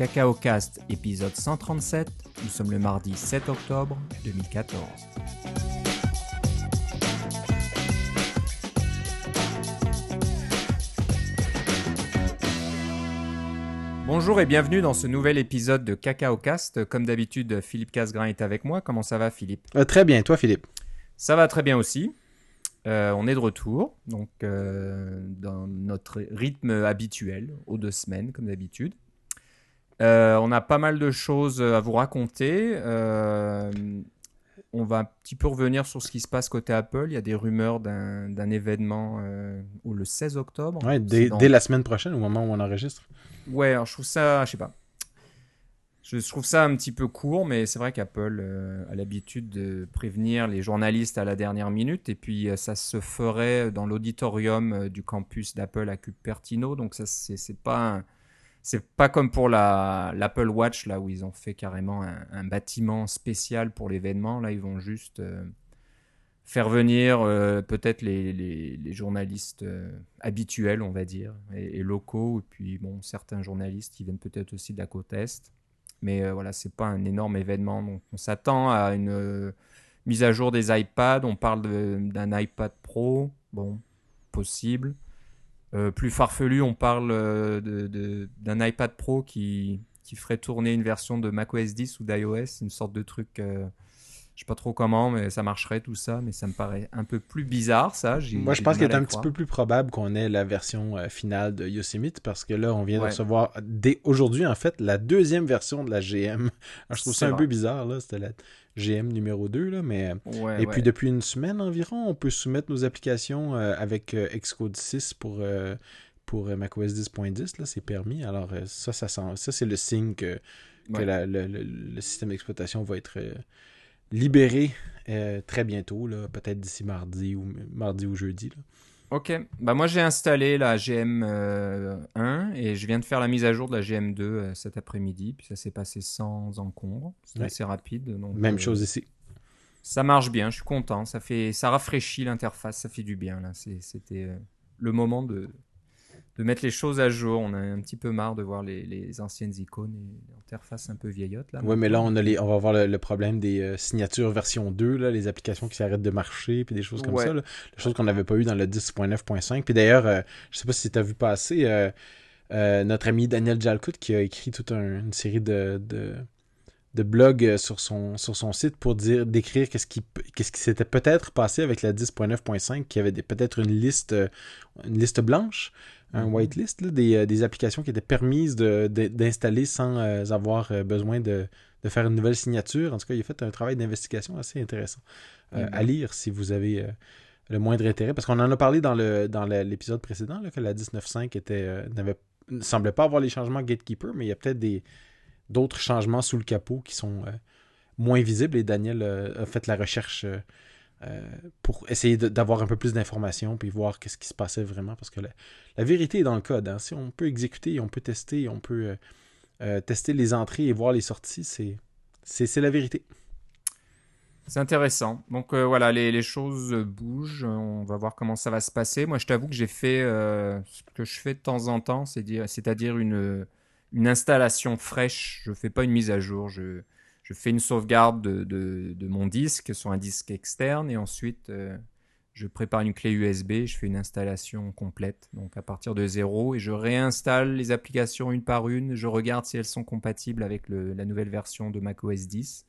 Cacao Cast, épisode 137. Nous sommes le mardi 7 octobre 2014. Bonjour et bienvenue dans ce nouvel épisode de Cacao Cast. Comme d'habitude, Philippe Casgrain est avec moi. Comment ça va, Philippe? Euh, très bien, toi Philippe? Ça va très bien aussi. Euh, on est de retour, donc euh, dans notre rythme habituel, aux deux semaines, comme d'habitude. Euh, on a pas mal de choses à vous raconter. Euh, on va un petit peu revenir sur ce qui se passe côté Apple. Il y a des rumeurs d'un événement euh, le 16 octobre. Ouais, dès, dans- dès la semaine prochaine, au moment où on enregistre. Ouais, alors je trouve ça, je sais pas. Je trouve ça un petit peu court, mais c'est vrai qu'Apple a l'habitude de prévenir les journalistes à la dernière minute, et puis ça se ferait dans l'auditorium du campus d'Apple à Cupertino, donc ça c'est c'est pas un- c'est pas comme pour la l'Apple Watch là où ils ont fait carrément un, bâtiment spécial pour l'événement. Là, ils vont juste euh, faire venir euh, peut-être les, journalistes euh, habituels, on va dire, et, locaux. Et puis, bon, certains journalistes qui viennent peut-être aussi de. Mais voilà, c'est pas un énorme événement. Donc, on s'attend à une mise à jour des iPads. On parle d'un iPad Pro. Bon, possible. Euh, plus farfelu, on parle euh, d'un iPad Pro qui, qui ferait tourner une version de macOS 10 ou d'iOS, une sorte de truc. euh, je sais pas trop comment, mais ça marcherait tout ça, mais ça me paraît un peu plus bizarre, ça. Moi, je pense qu'il est un petit peu plus probable qu'on ait la version euh, finale de Yosemite parce que là, on vient Ouais. de recevoir dès aujourd'hui, en fait, la deuxième version de la GM. Alors, je trouve ça un peu bizarre, là. C'était la GM numéro 2, là, mais. Ouais, Et ouais. puis, depuis une semaine environ, on peut soumettre nos applications euh, avec euh, Xcode 6 pour. euh, pour macOS 10.10, là, c'est permis. Alors, ça, ça, sent- ça c'est le signe que, que Ouais. la- le, le- le système d'exploitation va être libéré euh, très bientôt, peut-être d'ici mardi ou mardi ou jeudi. là. Ok, bah moi j'ai installé la GM euh, 1 et je viens de faire la mise à jour de la GM 2 euh, cet après-midi, puis ça s'est passé sans encombre, Ouais. assez rapide. Donc, Même euh, chose ici. Ça marche bien, je suis content, ça fait, ça rafraîchit l'interface, ça fait du bien là. C'est- C'était le moment de, de mettre les choses à jour. On a un petit peu marre de voir les, les anciennes icônes et l'interface un peu vieillotte là. Oui, mais là, on, a les, on va avoir le, le problème des euh, signatures version 2, là, les applications qui s'arrêtent de marcher, puis des choses comme Ouais. ça. Là, des choses qu'on n'avait pas eu dans le 10.9.5. Puis d'ailleurs, euh, je sais pas si tu as vu passer, euh, euh, notre ami Daniel Jalcout qui a écrit toute un- une série de, de, sur son, sur son site pour dire décrire qu'est-ce qui, qu'est-ce qui s'était peut-être passé avec la 10.9.5, qui avait peut-être une liste, une liste blanche, un Mhm. whitelist, là, des, euh, des applications qui étaient permises de- de- d'installer sans euh, avoir euh, besoin de, de faire une nouvelle signature. En tout cas, il a fait un travail d'investigation assez intéressant euh, Mhm. à lire si vous avez euh, le moindre intérêt. Parce qu'on en a parlé dans le dans l'épisode précédent, là, que la 19.5 était, ne semblait pas avoir les changements Gatekeeper, mais il y a peut-être d'autres changements sous le capot qui sont moins visibles. Et Daniel a fait la recherche euh, pour essayer d'avoir un peu plus d'informations puis voir qu'est-ce qui se passait vraiment. Parce que la, vérité est dans le code. hein. Si on peut exécuter, on peut tester, on peut euh, euh, tester les entrées et voir les sorties, c'est la vérité. C'est intéressant. Donc voilà, les, les choses bougent. On va voir comment ça va se passer. Moi, je t'avoue que j'ai fait ce que je fais de temps en temps, c'est dire, c'est-à-dire une, une installation fraîche. Je fais pas une mise à jour. Je, je fais une sauvegarde de, mon disque sur un disque externe et ensuite euh, je prépare une clé USB. Je fais une installation complète, donc à partir de zéro, et je réinstalle les applications une par une. Je regarde si elles sont compatibles avec la nouvelle version de macOS 10.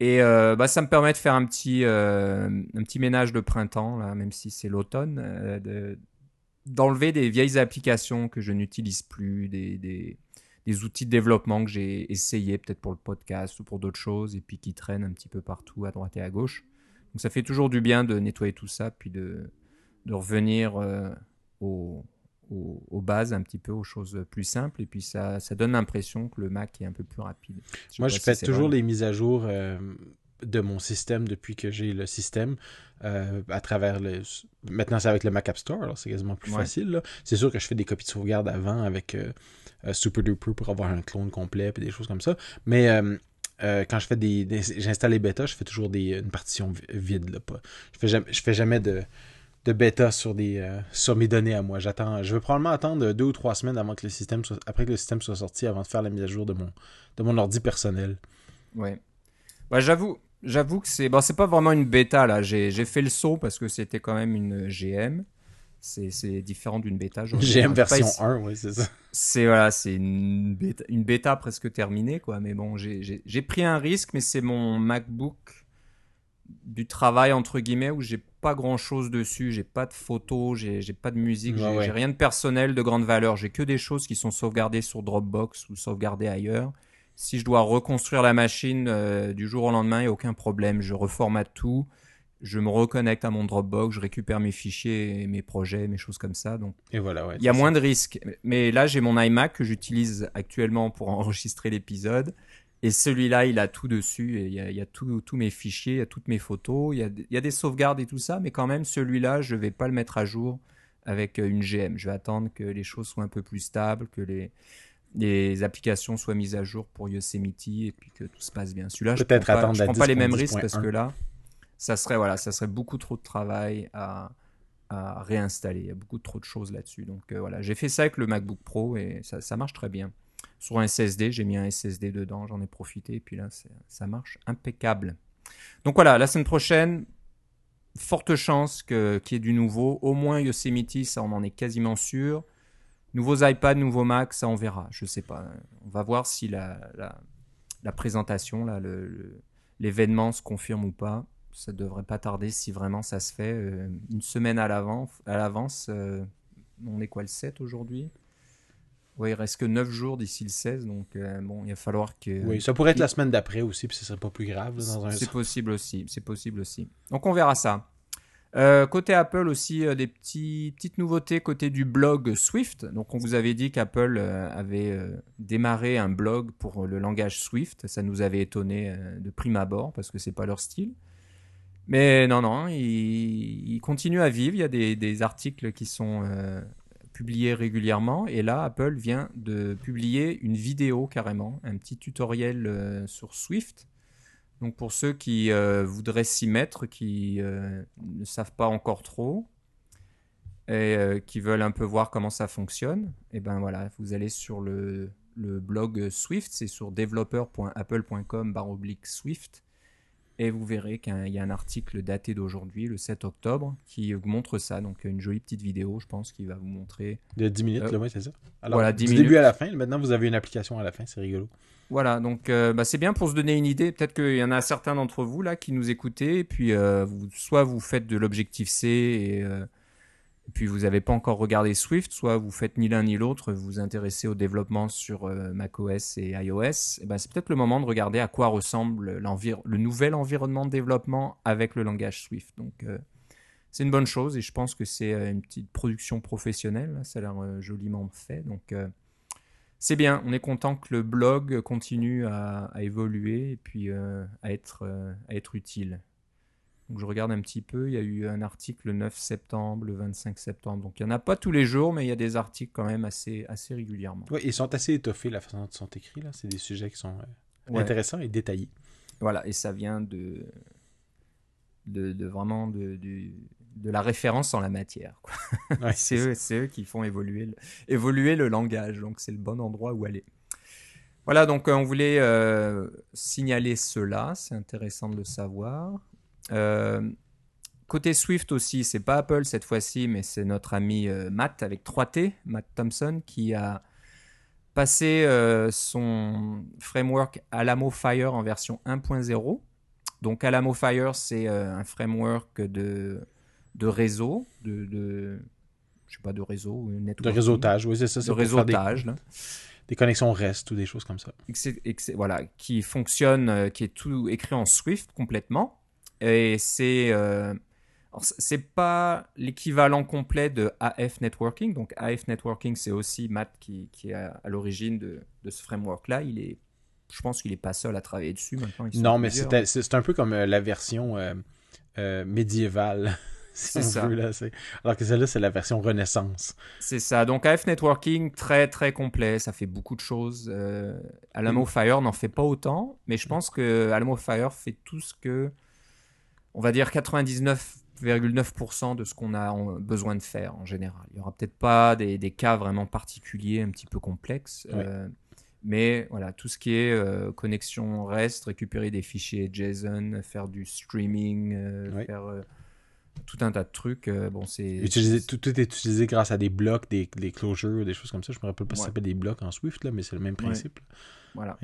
Et euh, bah, ça me permet de faire un petit, euh, un petit ménage de printemps, là, même si c'est l'automne, de- d'enlever des vieilles applications que je n'utilise plus, des, des outils de développement que j'ai essayé peut-être pour le podcast ou pour d'autres choses, et puis qui traînent un petit peu partout à droite et à gauche. Donc ça fait toujours du bien de nettoyer tout ça, puis de, de revenir euh, au- au- aux bases un petit peu, aux choses plus simples, et puis ça, ça donne l'impression que le Mac est un peu plus rapide. Moi, je fais toujours vrai. les mises à jour euh, de mon système depuis que j'ai le système euh, à travers le. Maintenant, c'est avec le Mac App Store, c'est quasiment plus Ouais. facile. C'est sûr que je fais des copies de sauvegarde avant avec euh, euh, SuperDuper pour avoir un clone complet et des choses comme ça. Mais quand je fais des, des- j'installe les bêtas, je fais toujours des, une partition vi- vide. Là, pas, je fais jamais, je fais jamais de, de bêta sur des euh, sur mes données à moi. J'attends, je vais probablement attendre deux ou trois semaines avant que le système soit, après que le système soit sorti, avant de faire la mise à jour de mon de mon ordi personnel. Ouais. Bah, j'avoue, j'avoue que c'est bon, c'est pas vraiment une bêta là. J'ai fait le saut parce que c'était quand même une GM. C'est différent d'une bêta. GM version 1, oui, c'est ça. C'est voilà, c'est une bêta, une bêta presque terminée quoi. Mais bon, j'ai pris un risque, mais c'est mon MacBook du travail entre guillemets où j'ai pas grand chose dessus, j'ai pas de photos, j'ai pas de musique, j'ai rien de personnel de grande valeur, j'ai que des choses qui sont sauvegardées sur Dropbox ou sauvegardées ailleurs. Si je dois reconstruire la machine euh, du jour au lendemain, il n'y a aucun problème, je reformate tout, je me reconnecte à mon Dropbox, je récupère mes fichiers, mes projets, mes choses comme ça. Donc, et voilà, il y a moins de risques. Mais là, j'ai mon iMac que j'utilise actuellement pour enregistrer l'épisode. Et celui-là, il a tout dessus. il y a, tous mes fichiers, il y a toutes mes photos, il y a, des sauvegardes et tout ça. Mais quand même, celui-là, je ne vais pas le mettre à jour avec euh, une GM. Je vais attendre que les choses soient un peu plus stables, que les, les applications soient mises à jour pour Yosemite et puis que tout se passe bien. Celui-là, je ne prends, pas, prends pas les mêmes risques parce que là, ça serait, voilà, ça serait beaucoup trop de travail à, à réinstaller. Il y a beaucoup trop de choses là-dessus. Donc euh, voilà, j'ai fait ça avec le MacBook Pro et ça, ça marche très bien sur un SSD. J'ai mis un SSD dedans, j'en ai profité. Et puis là, ça marche impeccable. Donc voilà, la semaine prochaine, forte chance qu'il y ait du nouveau. Au moins Yosemite, ça on en est quasiment sûr. Nouveaux iPad, nouveaux Mac, ça on verra. Je sais pas. On va voir si la, la, présentation, là, l'événement se confirme ou pas. Ça devrait pas tarder si vraiment ça se fait. Euh, une semaine à l'avance. Euh, on est quoi le 7 aujourd'hui? Oui, il reste que 9 jours d'ici le 16, donc euh, bon, il va falloir que. Oui, ça pourrait être la semaine d'après aussi, puis ce serait pas plus grave C'est possible aussi, c'est possible aussi. Donc on verra ça. Euh, côté Apple aussi, euh, des petites nouveautés côté du blog Swift. Donc on vous avait dit qu'Apple avait démarré un blog pour le langage Swift. Ça nous avait étonné de prime abord parce que c'est pas leur style. Mais non, non, il, il, continue à vivre. Il y a des, articles qui sont publié régulièrement. Et là, Apple vient de publier une vidéo carrément, un petit tutoriel euh, sur Swift. Donc pour ceux qui euh, voudraient s'y mettre, qui euh, ne savent pas encore trop et qui veulent un peu voir comment ça fonctionne, et eh ben voilà, vous allez sur le, le blog Swift, c'est sur developer.apple.com/swift et vous verrez qu'il y a un article daté d'aujourd'hui, le 7 octobre, qui montre ça. Donc une jolie petite vidéo, je pense, qui va vous montrer. De 10 minutes, euh, c'est ça. Alors, voilà, 10 du début à la fin. Maintenant, vous avez une application à la fin, c'est rigolo. Voilà, donc euh, bah, c'est bien pour se donner une idée. Peut-être qu'il y en a certains d'entre vous là qui nous écoutez, et puis euh, vous, soit vous faites de l'objectif C et et puis vous n'avez pas encore regardé Swift, soit vous faites ni l'un ni l'autre, vous vous intéressez au développement sur euh, macOS et iOS, et eh ben c'est peut-être le moment de regarder à quoi ressemble le nouvel environnement de développement avec le langage Swift. Donc euh, c'est une bonne chose et je pense que c'est euh, une petite production professionnelle, ça a l'air joliment fait. Donc c'est bien, on est content que le blog continue à, à évoluer et puis à, être, à être utile. Donc je regarde un petit peu, il y a eu un article le 9 septembre, le 25 septembre. Donc il n'y en a pas tous les jours, mais il y a des articles quand même assez, assez régulièrement. Oui, ils sont assez étoffés la façon dont ils sont écrits. Là. C'est des sujets qui sont euh, intéressants et détaillés. Voilà, et ça vient de, de, vraiment de, de, la référence en la matière. c'est eux, eux, qui font évoluer le, évoluer le langage, donc c'est le bon endroit où aller. Voilà, donc euh, on voulait euh, signaler cela, c'est intéressant de le savoir. Euh, côté Swift aussi, c'est pas Apple cette fois-ci, mais c'est notre ami Matt avec 3T, Matt Thompson, qui a passé son framework Alamo Fire en version 1.0. Donc Alamo Fire, c'est un framework de, de réseau, de, de, je sais pas, de réseau, de réseautage, oui, c'est ça. De réseautage, des, des, connexions REST ou des choses comme ça. voilà, qui fonctionne, qui est tout écrit en Swift complètement. Et c'est euh, c'est pas l'équivalent complet de AF Networking. Donc AF Networking, c'est aussi Matt qui, qui est à, l'origine de, de, ce framework-là. Il est, je pense qu'il n'est pas seul à travailler dessus maintenant. Non, mais c'est un peu comme euh, la version euh, médiévale. C'est ça. là, Alors que celle-là, c'est la version Renaissance. C'est ça. Donc AF Networking, très très complet. Ça fait beaucoup de choses. Alamo mm. Fire n'en fait pas autant, mais je pense que Alamo Fire fait tout ce que on va dire 99% 99,9% de ce qu'on a besoin de faire en général. Il n'y aura peut-être pas des, cas vraiment particuliers, un petit peu complexes. Euh, mais voilà, tout ce qui est euh, connexion REST, récupérer des fichiers JSON, faire du streaming, euh, faire tout un tas de trucs. bon, c'est tout, est utilisé grâce à des blocs, des, des closures, des choses comme ça. Je me rappelle pas si ça s'appelle des blocs en Swift là, mais c'est le même principe. Voilà.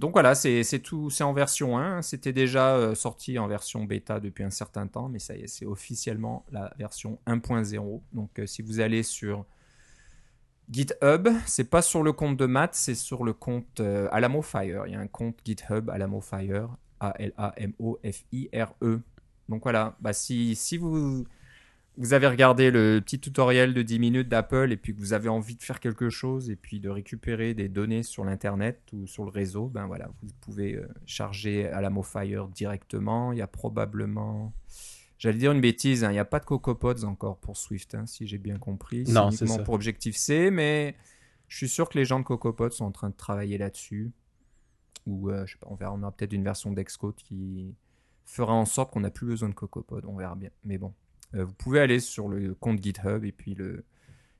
Donc voilà, c'est tout, c'est en version 1. C'était déjà euh, sorti en version bêta depuis un certain temps, mais ça y est, c'est officiellement la version 1.0. Donc euh, si vous allez sur GitHub, c'est pas sur le compte de Matt, c'est sur le compte euh, Alamo Fire. Il y a un compte GitHub Alamo Fire, A-L-A-M-O-F-I-R-E. Donc voilà, bah si, si vous vous avez regardé le petit tutoriel de 10 minutes d'Apple et puis que vous avez envie de faire quelque chose et puis de récupérer des données sur l'internet ou sur le réseau, ben voilà, vous pouvez euh, charger à la Fire directement. Il y a probablement, j'allais dire une bêtise, hein, il n'y a pas de CocoaPods encore pour Swift, hein, si j'ai bien compris. Non, c'est ça. pour Objective C, mais je suis sûr que les gens de CocoaPods sont en train de travailler là-dessus. Ou euh, je sais pas, on verra, on aura peut-être une version d'Excode qui fera en sorte qu'on n'a plus besoin de CocoaPod, on verra bien. Mais bon, euh, vous pouvez aller sur le compte GitHub et puis le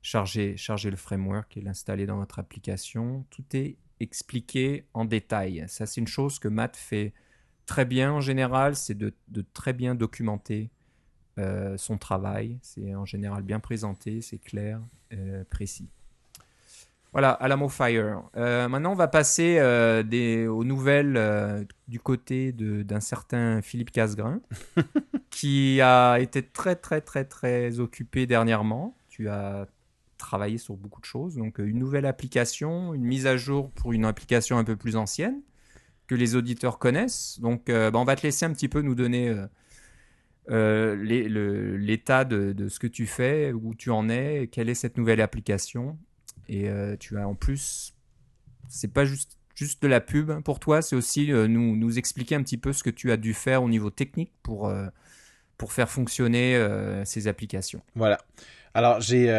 charger, charger le framework et l'installer dans votre application. Tout est expliqué en détail. Ça, c'est une chose que Matt fait très bien en général, c'est de, très bien documenter euh, son travail. C'est en général bien présenté, c'est clair, euh, précis. Voilà, Alamo Fire. Euh, maintenant, on va passer euh, des, aux nouvelles euh, du côté d'un certain Philippe Casgrain, qui a été très, très, très, très occupé dernièrement. Tu as travaillé sur beaucoup de choses. Donc, une nouvelle application, une mise à jour pour une application un peu plus ancienne, que les auditeurs connaissent. Donc, bah, on va te laisser un petit peu nous donner l'état de, de, ce que tu fais, où tu en es, quelle est cette nouvelle application. Et euh, tu as en plus, c'est pas juste, juste de la pub pour toi, c'est aussi euh, nous, nous expliquer un petit peu ce que tu as dû faire au niveau technique pour, euh, pour faire fonctionner ces applications. Voilà. Alors, j'ai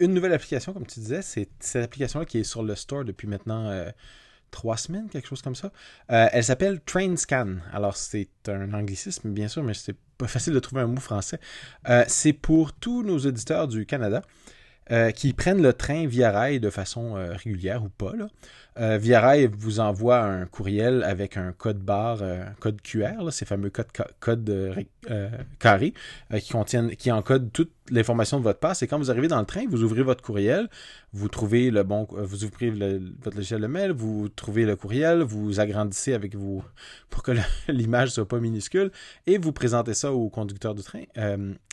une nouvelle application, comme tu disais. C'est cette application-là qui est sur le store depuis maintenant trois semaines, quelque chose comme ça. elle s'appelle TrainScan. Alors, c'est un anglicisme, bien sûr, mais c'est pas facile de trouver un mot français. c'est pour tous nos auditeurs du Canada. Euh, qui prennent le train via rail de façon euh, régulière ou pas. Là. Euh, vous envoie un courriel avec un code barre, code QR, ces fameux codes, code, carrés qui contiennent, qui encodent toute l'information de votre passe. Et quand vous arrivez dans le train, vous ouvrez votre courriel, vous trouvez le bon, vous ouvrez votre logiciel de mail, vous trouvez le courriel, vous agrandissez avec vous pour que l'image soit pas minuscule et vous présentez ça au conducteur du train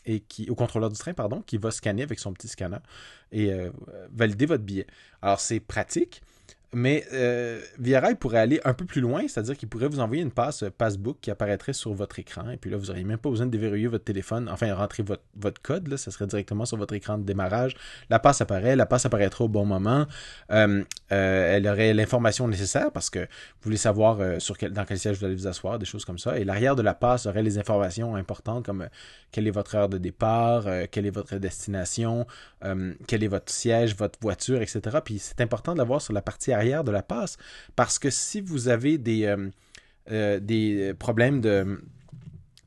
et qui, au contrôleur du train, pardon, qui va scanner avec son petit scanner et euh, valider votre billet. Alors, c'est pratique. Mais euh, pourrait aller un peu plus loin, c'est-à-dire qu'il pourrait vous envoyer une passe euh, Passbook qui apparaîtrait sur votre écran. Et puis là, vous n'auriez même pas besoin de déverrouiller votre téléphone, enfin rentrer votre, votre code, là, ça serait directement sur votre écran de démarrage. La passe apparaît, la passe apparaîtra au bon moment. Euh, euh, elle aurait l'information nécessaire parce que vous voulez savoir dans quel siège vous allez vous asseoir, des choses comme ça. Et l'arrière de la passe aurait les informations importantes comme quelle est votre heure de départ, quelle est votre destination, quel est votre siège, votre voiture, etc. Puis c'est important de l'avoir sur la partie arrière de la passe. Parce que si vous avez des, euh, euh, des problèmes de,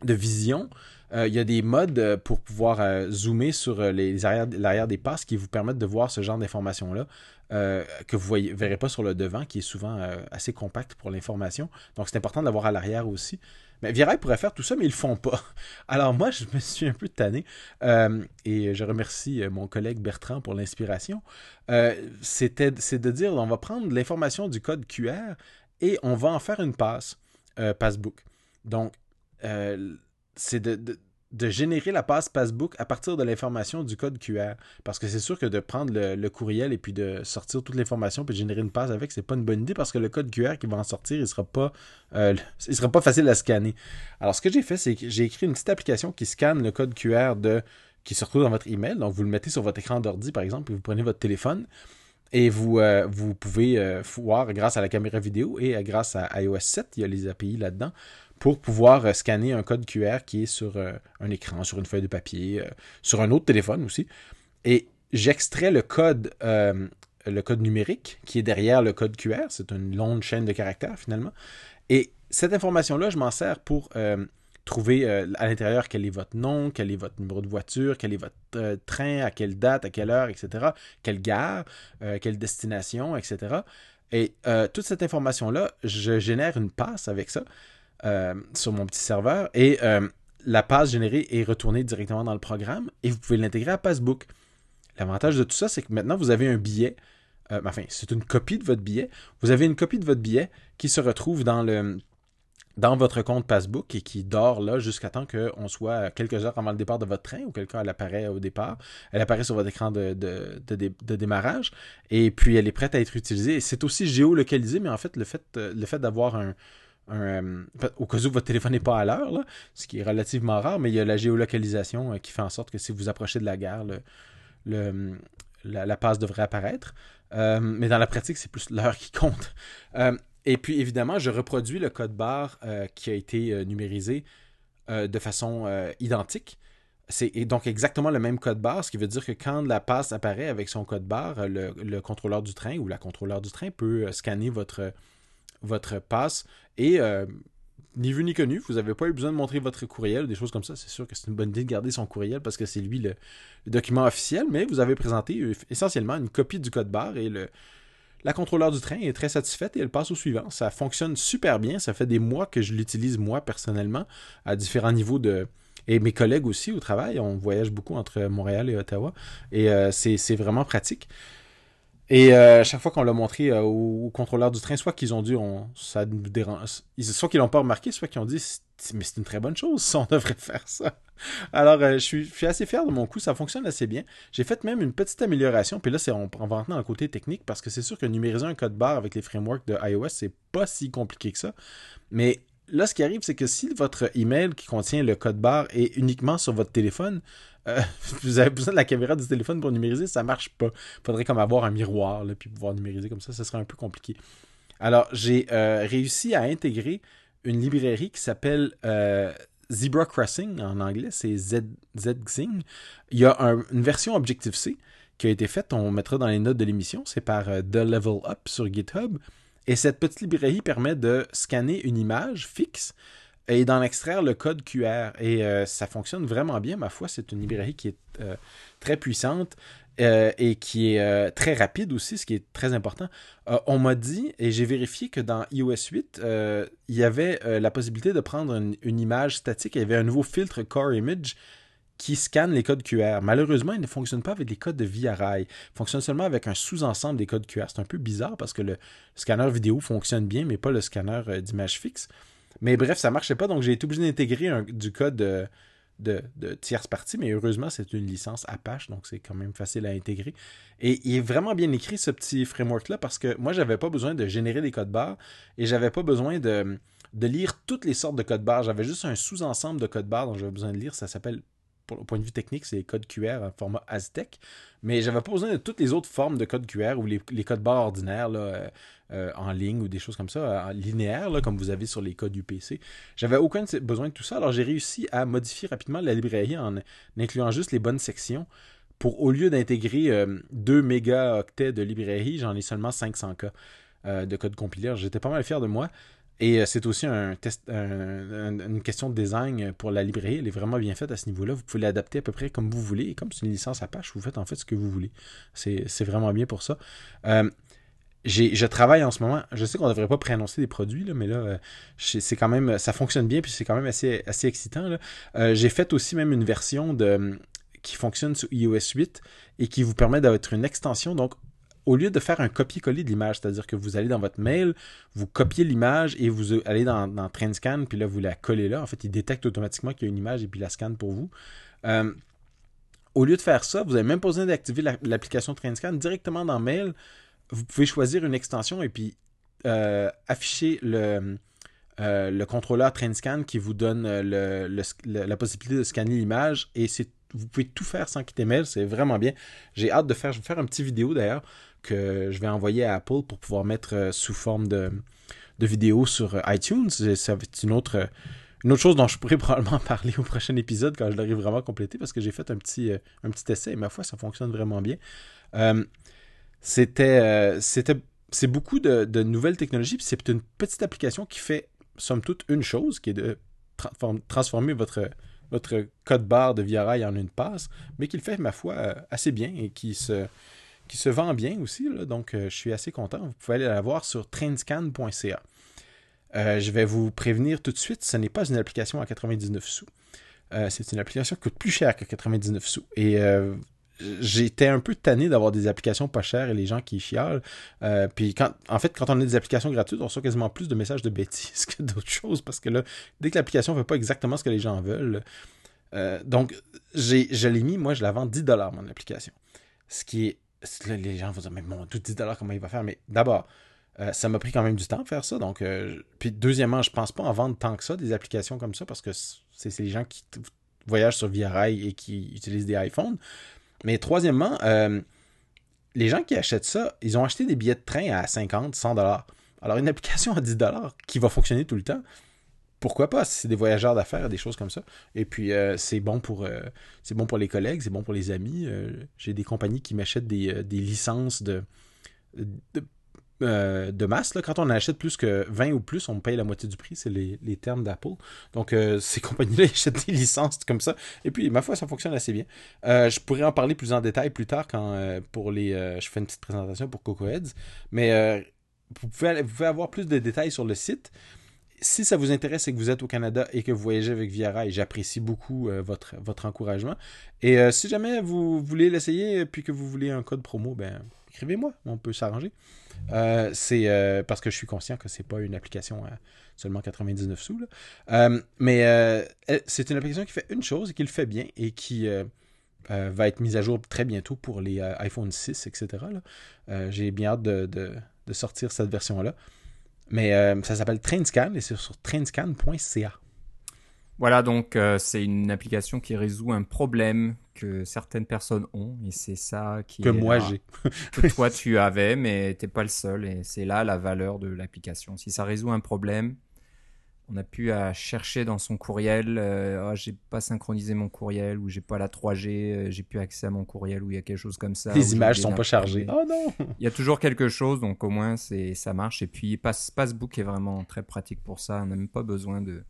de vision, euh, il y a des modes pour pouvoir zoomer sur l'arrière des passes qui vous permettent de voir ce genre d'informations-là que vous ne verrez pas sur le devant, qui est souvent assez compact pour l'information. Donc c'est important de l'avoir à l'arrière aussi. Mais Virail pourrait faire tout ça, mais ils le font pas. Alors moi, je me suis un peu tanné euh, et je remercie euh, mon collègue Bertrand pour l'inspiration. Euh, c'était, c'est de dire, on va prendre l'information du code QR et on va en faire une passe passbook. Donc, c'est de, de générer la passe Passbook à partir de l'information du code QR. Parce que c'est sûr que de prendre le, courriel et puis de sortir toute l'information puis de générer une passe avec, c'est pas une bonne idée parce que le code QR qui va en sortir, il sera pas, euh, il sera pas facile à scanner. Alors ce que j'ai fait, c'est que j'ai écrit une petite application qui scanne le code QR de qui se retrouve dans votre email. Donc vous le mettez sur votre écran d'ordi par exemple, et vous prenez votre téléphone et vous, euh, pouvez euh, voir grâce à la caméra vidéo et grâce à iOS 7, il y a les API là-dedans pour pouvoir euh, scanner un code QR qui est sur euh, un écran, sur une feuille de papier, euh, sur un autre téléphone aussi. Et j'extrais le code, le code numérique qui est derrière le code QR. C'est une longue chaîne de caractères finalement. Et cette information-là, je m'en sers pour trouver à l'intérieur quel est votre nom, quel est votre numéro de voiture, quel est votre train, à quelle date, à quelle heure, etc. Quelle gare, quelle destination, etc. Et toute cette information-là, je génère une passe avec ça sur mon petit serveur et la passe générée est retournée directement dans le programme et vous pouvez l'intégrer à Passbook. L'avantage de tout ça, c'est que maintenant, vous avez un billet. Euh, enfin, c'est une copie de votre billet. Vous avez une copie de votre billet qui se retrouve dans le dans votre compte Passbook et qui dort là jusqu'à temps qu'on soit quelques heures avant le départ de votre train ou quelqu'un elle apparaît au départ. Elle apparaît sur votre écran de, démarrage et puis elle est prête à être utilisée. C'est aussi géolocalisé, mais en fait, le fait d'avoir un, euh, au cas où votre téléphone n'est pas à l'heure, ce qui est relativement rare, mais il y a la géolocalisation euh, qui fait en sorte que si vous approchez de la gare, le, la, passe devrait apparaître. Euh, mais dans la pratique, c'est plus l'heure qui compte. Et puis, évidemment, je reproduis le code barre qui a été numérisé de façon identique. C'est donc exactement le même code barre, ce qui veut dire que quand la passe apparaît avec son code barre, le contrôleur du train ou la contrôleur du train peut scanner votre, votre passe et ni vu ni connu. Vous n'avez pas eu besoin de montrer votre courriel ou des choses comme ça. C'est sûr que c'est une bonne idée de garder son courriel parce que c'est lui le, document officiel, mais vous avez présenté euh, essentiellement une copie du code barre et le, la contrôleur du train est très satisfaite et elle passe au suivant. Ça fonctionne super bien. Ça fait des mois que je l'utilise moi personnellement à différents niveaux de. Et mes collègues aussi au travail. On voyage beaucoup entre Montréal et Ottawa. Et euh, c'est vraiment pratique. Et euh, chaque fois qu'on l'a montré euh, au, contrôleur du train, soit qu'ils ont dit on, ça nous dérange, soit qu'ils l'ont pas remarqué, soit qu'ils ont dit mais c'est une très bonne chose, on devrait faire ça. Alors euh, je, suis, assez fier de mon coup, ça fonctionne assez bien. J'ai fait même une petite amélioration, puis là c'est on, on va dans le côté technique parce que c'est sûr que numériser un code barre avec les frameworks de iOS c'est pas si compliqué que ça, mais là, ce qui arrive, c'est que si votre email qui contient le code barre est uniquement sur votre téléphone, euh, vous avez besoin de la caméra du téléphone pour numériser, ça marche pas. Faudrait comme avoir un miroir, là, puis pouvoir numériser comme ça, ça serait un peu compliqué. Alors, j'ai euh, réussi à intégrer une librairie qui s'appelle euh, Zebra Crossing en anglais, c'est ZXing. Il y a une version Objective-C qui a été faite, on mettra dans les notes de l'émission, c'est par The Level Up sur GitHub. Et cette petite librairie permet de scanner une image fixe et d'en extraire le code QR. Et euh, ça fonctionne vraiment bien, ma foi. C'est une librairie qui est euh, très puissante euh, et qui est très rapide aussi, ce qui est très important. on m'a dit, et j'ai vérifié que dans iOS 8, il y avait la possibilité de prendre une, image statique. Il y avait un nouveau filtre Core Image qui scanne les codes QR. Malheureusement, il ne fonctionne pas avec les codes de VRI. Il fonctionne seulement avec un sous-ensemble des codes QR. C'est un peu bizarre parce que le scanner vidéo fonctionne bien, mais pas le scanner d'image fixe. Mais bref, ça marchait pas, donc j'ai été obligé d'intégrer du code de, tierce partie, mais heureusement, c'est une licence Apache, donc c'est quand même facile à intégrer. Et il est vraiment bien écrit, ce petit framework-là, parce que moi, j'avais pas besoin de générer des codes barres et j'avais pas besoin de, de lire toutes les sortes de codes barres. J'avais juste un sous-ensemble de codes barres dont j'avais besoin de lire. Ça s'appelle au point de vue technique, c'est les codes QR en format Aztec. Mais j'avais pas besoin de toutes les autres formes de codes QR ou les, codes barres ordinaires euh, euh, en ligne ou des choses comme ça, en linéaire, comme vous avez sur les codes UPC. J'avais aucun besoin de tout ça. Alors j'ai réussi à modifier rapidement la librairie en incluant juste les bonnes sections. Pour au lieu d'intégrer 2 euh, mégaoctets de librairie, j'en ai seulement 500K de code compilé. J'étais pas mal fier de moi. Et euh, c'est aussi une question de design pour la librairie. Elle est vraiment bien faite à ce niveau-là. Vous pouvez l'adapter à peu près comme vous voulez. Et comme c'est une licence Apache, vous faites en fait ce que vous voulez. C'est vraiment bien pour ça. Euh, je travaille en ce moment. Je sais qu'on ne devrait pas préannoncer des produits, là, mais là, euh, c'est quand même, ça fonctionne bien, puis c'est quand même assez, excitant. J'ai fait aussi même une version de, qui fonctionne sur iOS 8 et qui vous permet d'être une extension. Donc, au lieu de faire un copier-coller de l'image, c'est-à-dire que vous allez dans votre mail, vous copiez l'image et vous allez dans, dans TrendScan, puis là, vous la collez là. En fait, il détecte automatiquement qu'il y a une image et puis la scanne pour vous. Euh, au lieu de faire ça, vous n'avez même pas besoin d'activer l'application TrendScan directement dans Mail. Vous pouvez choisir une extension et puis euh, afficher le, euh, le contrôleur TrendScan qui vous donne la possibilité de scanner l'image et vous pouvez tout faire sans quitter Mail, c'est vraiment bien. J'ai hâte de faire, je vais faire un petit vidéo d'ailleurs que je vais envoyer à Apple pour pouvoir mettre euh, sous forme de, de vidéo sur euh, iTunes. Être une autre, une autre chose dont je pourrais probablement parler au prochain épisode quand je l'aurai vraiment complété parce que j'ai fait un petit, euh, un petit essai et ma foi, ça fonctionne vraiment bien. c'était, c'est beaucoup de, nouvelles technologies, puis c'est une petite application qui fait, somme toute, une chose, qui est de transformer votre, votre code barre de Rail en une passe, mais qui le fait, ma foi, assez bien et qui se, qui se vend bien aussi. donc, je suis assez content. Vous pouvez aller la voir sur trainscan.ca. je vais vous prévenir tout de suite, ce n'est pas une application à 99 sous. c'est une application qui coûte plus cher que 99 sous. Et j'étais un peu tanné d'avoir des applications pas chères et les gens qui chialent. Euh, puis quand, en fait, quand on a des applications gratuites, on reçoit quasiment plus de messages de bêtises que d'autres choses parce que là, dès que l'application ne fait pas exactement ce que les gens veulent. Euh, donc, je l'ai mis, moi, je la vends 10$ mon application. Ce qui est. les gens vont dire, mais mon tout 10$, comment il va faire? Mais d'abord, euh, ça m'a pris quand même du temps de faire ça. Donc, puis deuxièmement, je pense pas en vendre tant que ça, des applications comme ça, parce que c'est, les gens qui voyagent sur Via Rail et qui utilisent des iPhones. Mais troisièmement, euh, les gens qui achètent ça, ils ont acheté des billets de train à 50, 100 dollars. Alors une application à 10 dollars qui va fonctionner tout le temps, pourquoi pas c'est des voyageurs d'affaires, des choses comme ça. Et puis euh, c'est bon pour euh, c'est bon pour les collègues, c'est bon pour les amis. J'ai des compagnies qui m'achètent des, licences de, de euh, de masse. Quand on achète plus que 20 ou plus, on paye la moitié du prix. C'est les, termes d'Apple. Donc, euh, ces compagnies-là achètent des licences comme ça. Et puis, ma foi, ça fonctionne assez bien. Euh, je pourrais en parler plus en détail plus tard quand pour les. je fais une petite présentation pour Coco Heads. Mais vous pouvez, vous, pouvez, avoir plus de détails sur le site. Si ça vous intéresse et que vous êtes au Canada et que vous voyagez avec Viara, et j'apprécie beaucoup votre, votre encouragement. Et si jamais vous voulez l'essayer puis que vous voulez un code promo, ben écrivez-moi, on peut s'arranger. Euh, c'est euh, parce que je suis conscient que c'est pas une application à seulement 99 sous. Euh, mais c'est une application qui fait une chose et qui le fait bien et qui va être mise à jour très bientôt pour les iPhone 6, etc. J'ai bien hâte de, de, sortir cette version-là. Mais ça s'appelle Trainscan et c'est sur trainscan.ca. Voilà, donc euh, c'est une application qui résout un problème que certaines personnes ont, et c'est ça qui que moi j'ai, que toi tu avais, mais t'es pas le seul, et c'est là la valeur de l'application. Si ça résout un problème, on a pu à chercher dans son courriel, euh, oh, j'ai pas synchronisé mon courriel ou j'ai pas la 3G, euh, j'ai plus accès à mon courriel ou il y a quelque chose comme ça. Les images sont pas chargées. Oh non. Il y a toujours quelque chose, donc au moins c'est ça marche. Et puis Passbook est vraiment très pratique pour ça. On n'a même pas besoin de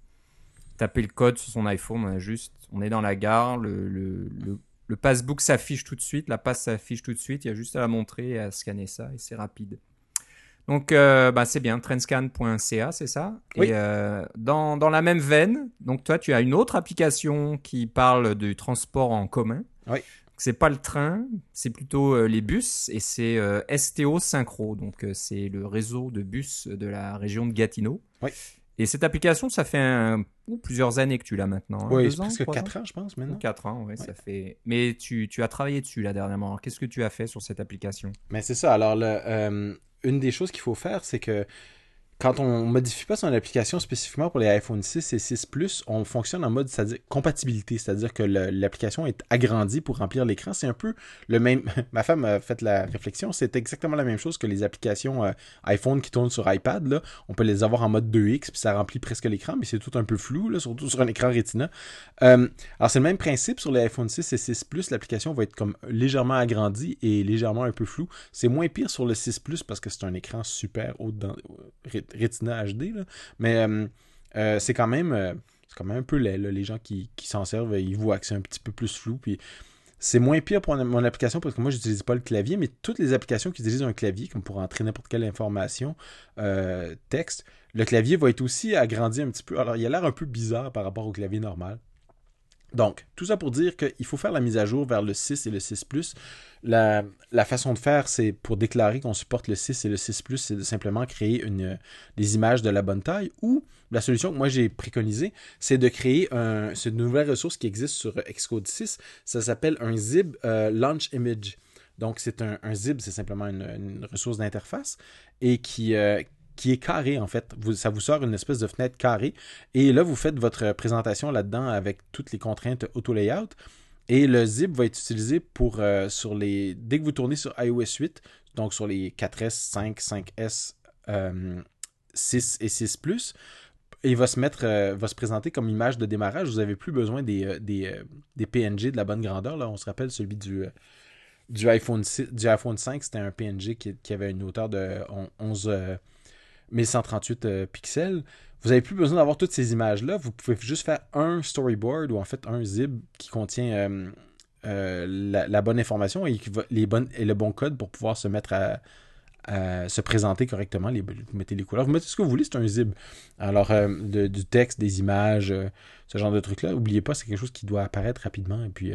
taper le code sur son iPhone, on a juste, on est dans la gare, le, le, le, passbook s'affiche tout de suite, la passe s'affiche tout de suite, il y a juste à la montrer et à scanner ça et c'est rapide. Donc euh, bah, c'est bien, trendscan.ca, c'est ça? Oui. Et euh, dans, dans, la même veine, donc toi tu as une autre application qui parle du transport en commun. Oui. C'est pas le train, c'est plutôt euh, les bus et c'est STO Synchro, donc c'est le réseau de bus de la région de Gatineau. Oui. Et cette application, ça fait un, ou plusieurs années que tu l'as maintenant. Hein, oui, presque 4 ans, je pense, maintenant. 4 ans, oui, ça fait. Mais tu, tu, as travaillé dessus, là, dernièrement. Qu'est-ce que tu as fait sur cette application? Mais c'est ça. Alors, le, euh, une des choses qu'il faut faire, c'est que quand on modifie pas son application spécifiquement pour les iPhone 6 et 6 Plus, on fonctionne en mode c'est-à-dire compatibilité, c'est-à-dire que l'application est agrandie pour remplir l'écran. C'est un peu le même. Ma femme a fait la réflexion, c'est exactement la même chose que les applications euh, iPhone qui tournent sur iPad. Là. On peut les avoir en mode 2X, puis ça remplit presque l'écran, mais c'est tout un peu flou, là, surtout sur un écran Retina. Euh, alors c'est le même principe sur les iPhone 6 et 6 Plus. L'application va être comme légèrement agrandie et légèrement un peu floue. C'est moins pire sur le 6 Plus parce que c'est un écran super haut dans Retina HD, mais euh, euh, c'est quand même euh, c'est quand même un peu laid. Les gens qui, s'en servent, ils voient que c'est un petit peu plus flou. Puis c'est moins pire pour mon application parce que moi, je n'utilise pas le clavier, mais toutes les applications qui utilisent un clavier, comme pour entrer n'importe quelle information, texte, le clavier va être aussi agrandi un petit peu. Alors, il a l'air un peu bizarre par rapport au clavier normal. Donc, tout ça pour dire qu'il faut faire la mise à jour vers le 6 et le 6 la, façon de faire, c'est pour déclarer qu'on supporte le 6 et le 6 c'est de simplement créer des images de la bonne taille. Ou la solution que moi j'ai préconisée, c'est de créer un, une nouvelle ressource qui existe sur Xcode 6. Ça s'appelle un zib euh, launch image. Donc, c'est un, zib, c'est simplement une, ressource d'interface et qui, euh, qui est carré en fait. ça vous sort une espèce de fenêtre carrée. Et là, vous faites votre présentation là-dedans avec toutes les contraintes auto-layout. Et le zip va être utilisé pour euh, sur les. Dès que vous tournez sur iOS 8, donc sur les 4S, 5, 5S, 6 et 6 Plus, il va se mettre, euh, va se présenter comme image de démarrage. Vous n'avez plus besoin des, euh, des, PNG de la bonne grandeur. Là, on se rappelle celui du, du, iPhone, du iPhone 5, c'était un PNG qui, qui, avait une hauteur de 11, 1138 pixels, vous n'avez plus besoin d'avoir toutes ces images-là. Vous pouvez juste faire un storyboard ou en fait un zip qui contient la, bonne information et, les bonnes, et le bon code pour pouvoir se mettre à, se présenter correctement. vous mettez les couleurs, vous mettez ce que vous voulez, c'est un zip. Alors, du texte, des images, ce genre de trucs-là, n'oubliez pas, c'est quelque chose qui doit apparaître rapidement et puis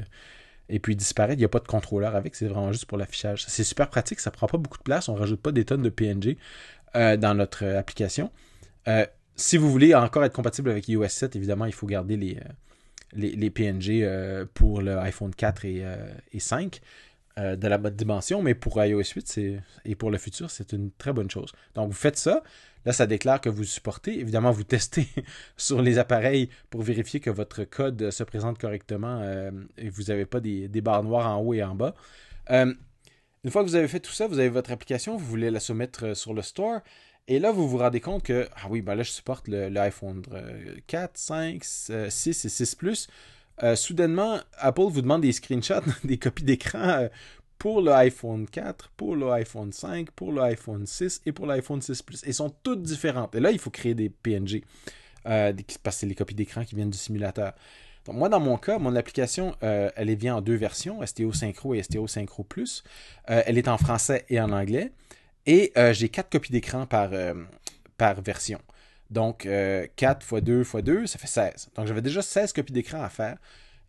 et puis disparaître. Il n'y a pas de contrôleur avec, c'est vraiment juste pour l'affichage. C'est super pratique, ça prend pas beaucoup de place, on rajoute pas des tonnes de PNG euh, dans notre euh, application. Euh, si vous voulez encore être compatible avec iOS 7, évidemment, il faut garder les, les, PNG pour le iPhone 4 et, et 5 de la bonne dimension, mais pour iOS 8 et pour le futur, c'est une très bonne chose. Donc, vous faites ça. Là, ça déclare que vous supportez. Évidemment, vous testez sur les appareils pour vérifier que votre code se présente correctement euh, et vous n'avez pas des, barres noires en haut et en bas. Une fois que vous avez fait tout ça, vous avez votre application, vous voulez la soumettre euh, sur le store. Et là, vous vous rendez compte que, ah oui, ben là, je supporte l'iPhone 4, 5, 6 et 6 Plus. soudainement, Apple vous demande des screenshots, des copies d'écran pour l'iPhone 4, pour l'iPhone 5, pour l'iPhone 6 et pour l'iPhone 6 Plus. Elles sont toutes différentes. Et là, il faut créer des PNG. Euh, parce que c'est les copies d'écran qui viennent du simulateur. Donc, moi, dans mon cas, mon application, euh, elle vient en deux versions, STO Synchro et STO Synchro Plus. Euh, elle est en français et en anglais. Et j'ai quatre copies d'écran par, par version. Donc, 4 x 2 x 2, ça fait 16. Donc, j'avais déjà 16 copies d'écran à faire.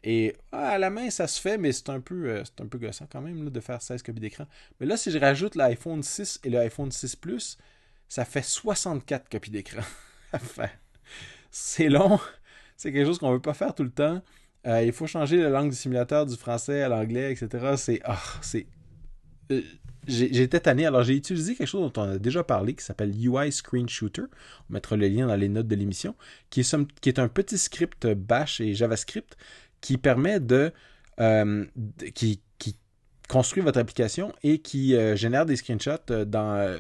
Et ah, à la main, ça se fait, mais c'est un peu, euh, un peu gossant quand même de faire 16 copies d'écran. Mais là, si je rajoute l'iPhone 6 et l'iPhone 6 Plus, ça fait 64 copies d'écran à faire. C'est long. C'est quelque chose qu'on ne veut pas faire tout le temps. Euh, il faut changer la langue du simulateur du français à l'anglais, etc. C'est. Ah, c'est. Euh, J'étais tanné. Alors, j'ai utilisé quelque chose dont on a déjà parlé qui s'appelle UI Screen Shooter. On mettra le lien dans les notes de l'émission. Qui, est un petit script Bash et JavaScript qui permet de, euh, qui, construit votre application et qui génère des screenshots dans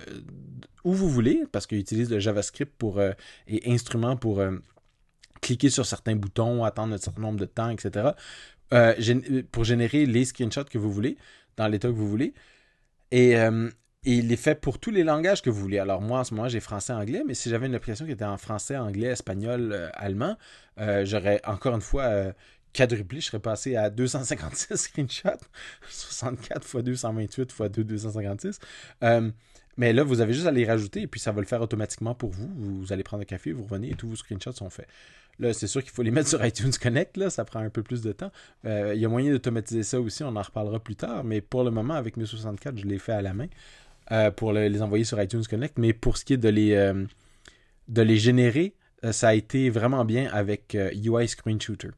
où vous voulez, parce qu'il utilise le JavaScript et instrument pour cliquer sur certains boutons, attendre un certain nombre de temps, etc. pour générer les screenshots que vous voulez, dans l'état que vous voulez. Et, il est fait pour tous les langages que vous voulez. Alors moi, en ce moment, j'ai français-anglais, mais si j'avais une application qui était en français, anglais, espagnol, allemand, j'aurais encore une fois quadruplé, je serais passé à 256 screenshots, 64 x 228 x 2, 256. Mais là, vous avez juste à les rajouter et puis ça va le faire automatiquement pour vous. Vous allez prendre un café, vous revenez et tous vos screenshots sont faits. Là, c'est sûr qu'il faut les mettre sur iTunes Connect, là, ça prend un peu plus de temps. Euh, il y a moyen d'automatiser ça aussi, on en reparlera plus tard, mais pour le moment, avec mes 64, je l'ai fait à la main euh, pour les envoyer sur iTunes Connect. Mais pour ce qui est de les, euh, de les générer, ça a été vraiment bien avec UI Screen Shooter.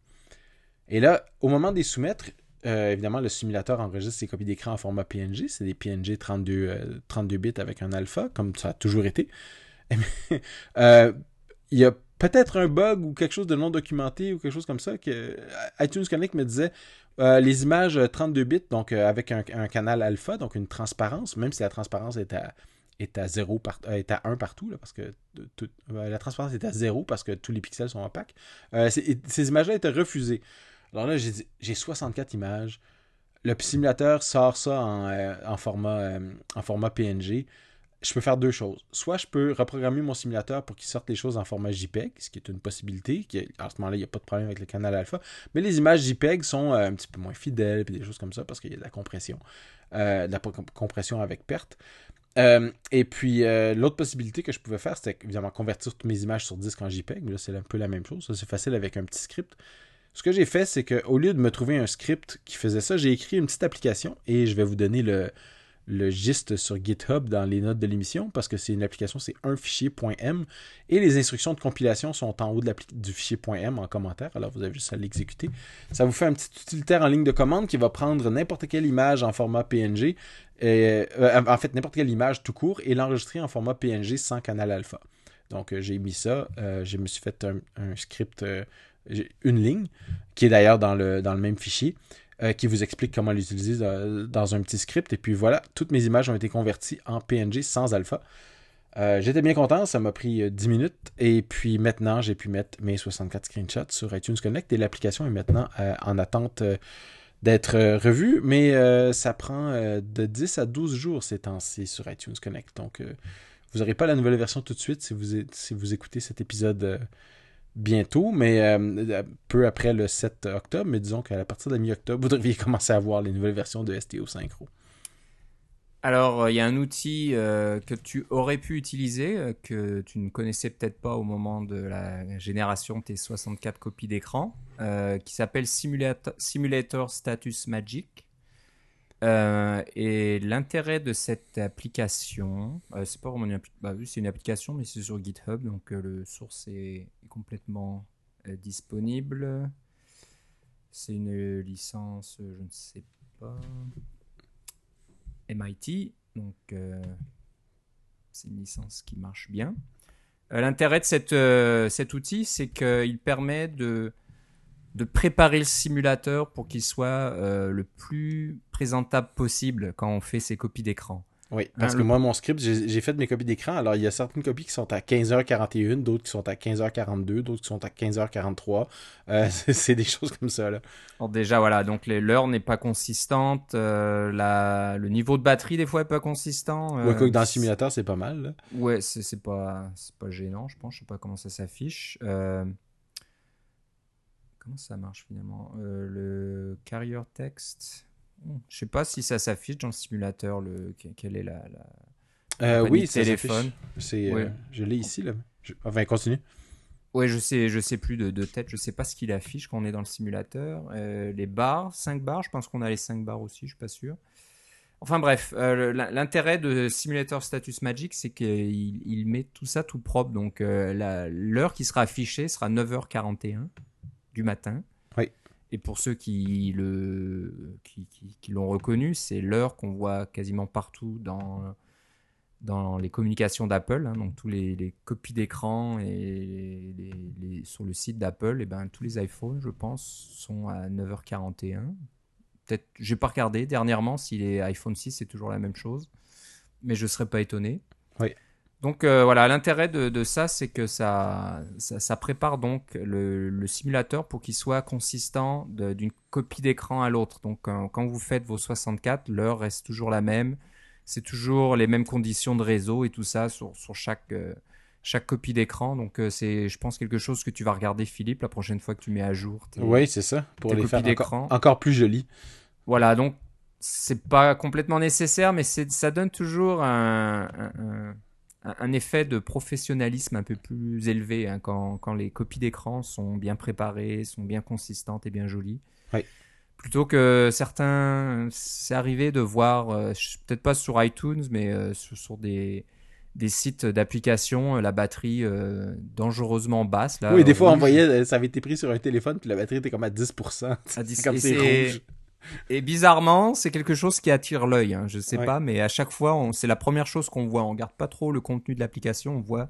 Et là, au moment des soumettre, euh, évidemment, le simulateur enregistre ses copies d'écran en format PNG. C'est des PNG 32, 32 bits avec un alpha, comme ça a toujours été. Euh, il y a peut-être un bug ou quelque chose de non documenté ou quelque chose comme ça que iTunes Connect me disait euh, les images 32 bits, donc avec un, canal alpha, donc une transparence, même si la transparence est à, est à 0 est à 1 partout, parce que la transparence est à 0 parce que tous les pixels sont opaques. ces images-là étaient refusées. Alors là, j'ai 64 images. Le simulateur sort ça en, euh, format, euh, en format PNG. Je peux faire deux choses. Soit je peux reprogrammer mon simulateur pour qu'il sorte les choses en format JPEG, ce qui est une possibilité. Qui, à ce moment-là, il n'y a pas de problème avec le canal alpha. Mais les images JPEG sont euh, un petit peu moins fidèles, et des choses comme ça, parce qu'il y a de la compression. de la compression avec perte. et puis, l'autre possibilité que je pouvais faire, c'était évidemment convertir toutes mes images sur disque en JPEG. Mais là, c'est un peu la même chose. Ça, c'est facile avec un petit script. Ce que j'ai fait, c'est qu'au lieu de me trouver un script qui faisait ça, j'ai écrit une petite application et je vais vous donner le, giste sur GitHub dans les notes de l'émission parce que c'est une application, c'est un fichier .m et les instructions de compilation sont en haut de du fichier .m en commentaire. Alors vous avez juste à l'exécuter. Ça vous fait un petit utilitaire en ligne de commande qui va prendre n'importe quelle image en format PNG, euh, en fait n'importe quelle image tout court et l'enregistrer en format PNG sans canal alpha. Donc euh, j'ai mis ça, euh, je me suis fait un, script une ligne, qui est d'ailleurs dans le, dans le même fichier, euh, qui vous explique comment l'utiliser dans, un petit script. Et puis voilà, toutes mes images ont été converties en PNG sans alpha. Euh, j'étais bien content, ça m'a pris 10 euh, minutes. Et puis maintenant, j'ai pu mettre mes 64 screenshots sur iTunes Connect et l'application est maintenant en attente d'être revue. Mais ça prend de 10 à 12 jours ces temps-ci sur iTunes Connect. Donc Vous n'aurez pas la nouvelle version tout de suite si vous, si vous écoutez cet épisode bientôt, mais peu après le 7 octobre. Mais disons qu'à partir de mi-octobre, vous devriez commencer à voir les nouvelles versions de STO Synchro. Alors, euh, il y a un outil euh, que tu aurais pu utiliser, euh, que tu ne connaissais peut-être pas au moment de la génération de tes 64 copies d'écran, qui s'appelle Simulator, Status Magic. Et l'intérêt de cette application, c'est pas vraiment une, bah, une application, mais c'est sur GitHub, donc le source est complètement disponible. C'est une licence, je ne sais pas. MIT. Donc, euh, c'est une licence qui marche bien. Euh, l'intérêt de euh, cet outil, c'est qu'il permet de, de préparer le simulateur pour qu'il soit le plus présentable possible quand on fait ses copies d'écran. Oui, hein, parce que moi, mon script, j'ai fait mes copies d'écran. Alors, il y a certaines copies qui sont à 15h41, d'autres qui sont à 15h42, d'autres qui sont à 15h43. Euh, c'est des choses comme ça. Là. Alors déjà, voilà, donc l'heure n'est pas consistante. Euh, la, le niveau de batterie, des fois, n'est pas consistant. Euh, ouais, dans le simulateur, c'est pas mal. Là. Ouais, c'est pas, pas gênant, je pense. Je sais pas comment ça s'affiche. Euh, comment ça marche finalement? Le carrier text? Je sais pas si ça s'affiche dans le simulateur, le, quelle est la. Euh, oui, téléphone? C'est, euh, je l'ai ici, là. Enfin, continue. Ouais, je sais, je sais plus de, de, tête, je sais pas ce qu'il affiche quand on est dans le simulateur. Euh, les barres, 5 barres, je pense qu'on a les 5 barres aussi, je suis pas sûr. Enfin bref, l'intérêt de Simulator Status Magic, c'est qu'il il met tout ça tout propre. Donc l'heure qui sera affichée sera 9h41 du matin. Et pour ceux qui le qui, qui, l'ont reconnu, c'est l'heure qu'on voit quasiment partout dans dans les communications d'Apple, hein, donc tous les, copies d'écran et les, sur le site d'Apple, et eh ben tous les iPhones, je pense, sont à 9h41. Peut-être, j'ai pas regardé dernièrement si les iPhone 6 c'est toujours la même chose, mais je serais pas étonné. Oui. Donc euh, voilà, l'intérêt de, ça, c'est que ça, ça, prépare donc le, simulateur pour qu'il soit consistant d'une copie d'écran à l'autre. Donc quand vous faites vos 64, l'heure reste toujours la même. C'est toujours les mêmes conditions de réseau et tout ça sur, chaque, euh, chaque copie d'écran. Donc euh, c'est, je pense, quelque chose que tu vas regarder, Philippe, la prochaine fois que tu mets à jour. oui, c'est ça, pour les faire encore, encore, plus jolies. Voilà, donc c'est pas complètement nécessaire, mais ça donne toujours un un effet de professionnalisme un peu plus élevé hein, quand, quand, les copies d'écran sont bien préparées, sont bien consistantes et bien jolies. Plutôt que certains, c'est arrivé de voir, euh, peut-être pas sur iTunes, mais euh, sur, des, des sites d'applications, euh, la batterie dangereusement basse. Là, oui, des fois, on voyait, ça avait été pris sur un téléphone, puis la batterie était comme à 10%. À 10 comme c'est rouge. Et bizarrement, c'est quelque chose qui attire l'œil. Hein. Je sais pas, mais à chaque fois, c'est la première chose qu'on voit. On regarde pas trop le contenu de l'application. On voit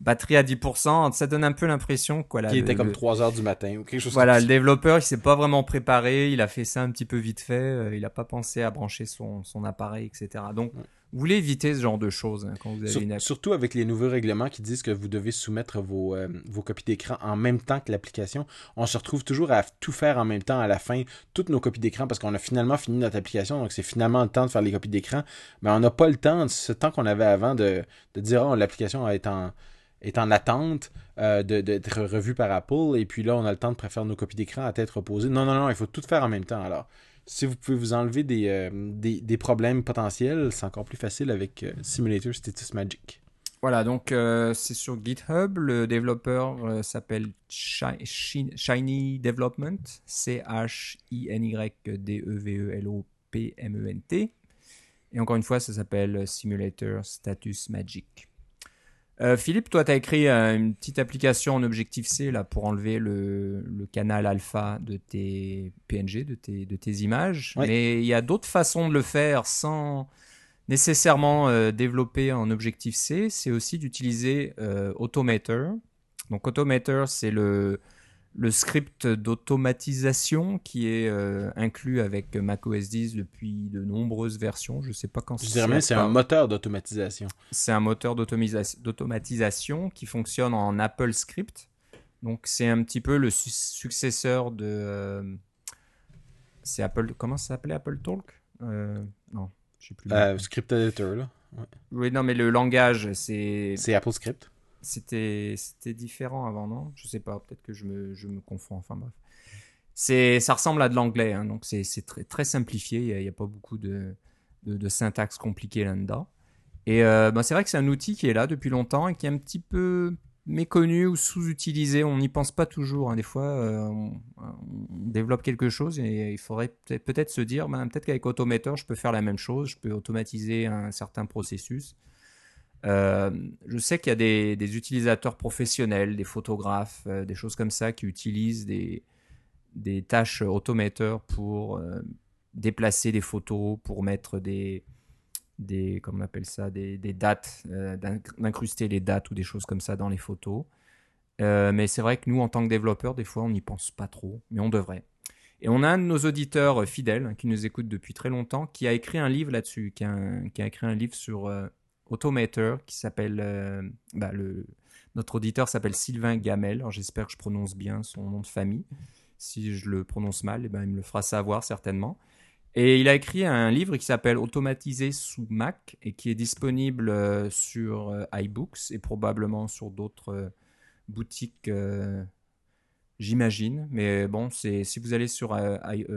batterie à 10%. Ça donne un peu l'impression quoi. Qui était comme 3 heures du matin ou quelque chose. Voilà, le développeur, il s'est pas vraiment préparé. Il a fait ça un petit peu vite fait. Euh, il a pas pensé à brancher son, son appareil, etc. Donc vous voulez éviter ce genre de choses hein, quand vous avez une Surtout avec les nouveaux règlements qui disent que vous devez soumettre vos, euh, vos copies d'écran en même temps que l'application. On se retrouve toujours à tout faire en même temps à la fin, toutes nos copies d'écran, parce qu'on a finalement fini notre application, donc c'est finalement le temps de faire les copies d'écran. Mais on n'a pas le temps, ce temps qu'on avait avant de, de dire oh, l'application est en, est en attente euh, d'être revue par Apple, et puis là on a le temps de préférer nos copies d'écran à tête reposée. Non, non, non, il faut tout faire en même temps. Alors, si vous pouvez vous enlever des, euh, des, problèmes potentiels, c'est encore plus facile avec euh, Simulator Status Magic. Voilà, donc euh, c'est sur GitHub. Le développeur s'appelle Shiny Development, C-H-I-N-Y-D-E-V-E-L-O-P-M-E-N-T. Et encore une fois, ça s'appelle Simulator Status Magic. Euh, Philippe, toi, tu as écrit euh, une petite application en Objective-C là, pour enlever le, canal alpha de tes PNG, de tes, de tes images. Mais il y a d'autres façons de le faire sans nécessairement euh, développer en Objective-C. C'est aussi d'utiliser Automator. Donc Automator, c'est le, le script d'automatisation qui est euh, inclus avec macOS 10 depuis de nombreuses versions. Je ne sais pas quand. Je dirais même c'est un moteur d'automatisation. C'est un moteur d'automatisation qui fonctionne en Apple Script. Donc c'est un petit peu le successeur de. Euh, c'est Apple. Comment ça s'appelait Apple Talk? Euh, Non, je sais plus. script Editor là. Oui, non, mais le langage, c'est. C'est AppleScript. C'était différent avant, non? Je sais pas, peut-être que je me, je me confonds, enfin bref. Ça ressemble à de l'anglais, hein, donc c'est très, très simplifié, il n'y a, pas beaucoup de, de, syntaxe compliquée là-dedans. Et euh, bah, c'est vrai que c'est un outil qui est là depuis longtemps et qui est un petit peu méconnu ou sous-utilisé. On n'y pense pas toujours. Hein. Des fois, euh, on, développe quelque chose et il faudrait peut-être se dire, ben, peut-être qu'avec Automator, je peux faire la même chose. Je peux automatiser un certain processus. Euh, je sais qu'il y a des, utilisateurs professionnels, des photographes, des choses comme ça qui utilisent des, tâches Automator pour déplacer des photos, pour mettre des, comment on appelle ça, des, dates, euh, d'incruster les dates ou des choses comme ça dans les photos. Euh, mais c'est vrai que nous, en tant que développeurs, des fois, on n'y pense pas trop, mais on devrait. Et on a un de nos auditeurs fidèles hein, qui nous écoute depuis très longtemps, qui a écrit un livre là-dessus, qui, a écrit un livre sur euh, Automator, qui s'appelle, bah, le, notre auditeur s'appelle Sylvain Gamel. J'espère que je prononce bien son nom de famille. Si je le prononce mal, eh ben, il me le fera savoir certainement. Et il a écrit un livre qui s'appelle Automatisé sous Mac et qui est disponible euh, sur euh, iBooks et probablement sur d'autres euh, boutiques, j'imagine. Mais bon, c'est si vous allez sur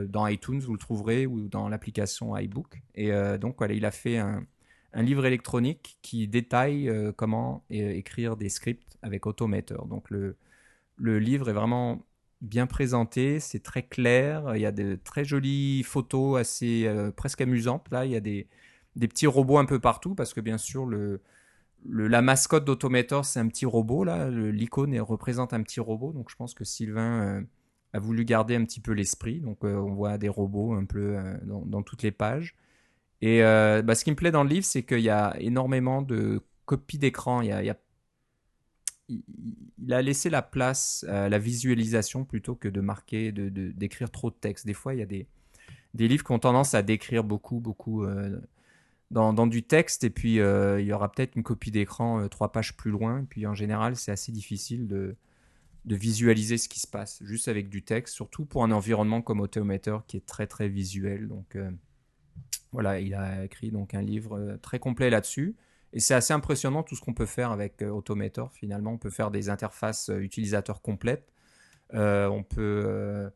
dans iTunes, vous le trouverez ou dans l'application iBook. Et donc voilà, il a fait un, un livre électronique qui détaille comment écrire des scripts avec Automator. Donc le, livre est vraiment bien présenté, c'est très clair, il y a de très jolies photos assez euh, presque amusantes. Là, il y a des, petits robots un peu partout parce que bien sûr la mascotte d'Automator c'est un petit robot l'icône représente un petit robot, donc je pense que Sylvain euh, a voulu garder un petit peu l'esprit. Donc euh, on voit des robots un peu dans, toutes les pages. Et bah, ce qui me plaît dans le livre, c'est qu'il y a énormément de copies d'écran. Il, a, laissé la place à la visualisation plutôt que de marquer, de, d'écrire trop de texte. Des fois, il y a des, des livres qui ont tendance à décrire beaucoup, beaucoup euh, dans, dans, du texte, et puis euh, il y aura peut-être une copie d'écran euh, trois pages plus loin. Et puis en général, c'est assez difficile de, de visualiser ce qui se passe, juste avec du texte, surtout pour un environnement comme Automator qui est très très visuel. Donc voilà, il a écrit donc un livre très complet là-dessus. Et c'est assez impressionnant tout ce qu'on peut faire avec euh, Automator. Finalement, on peut faire des interfaces euh, utilisateurs complètes. Euh, on peut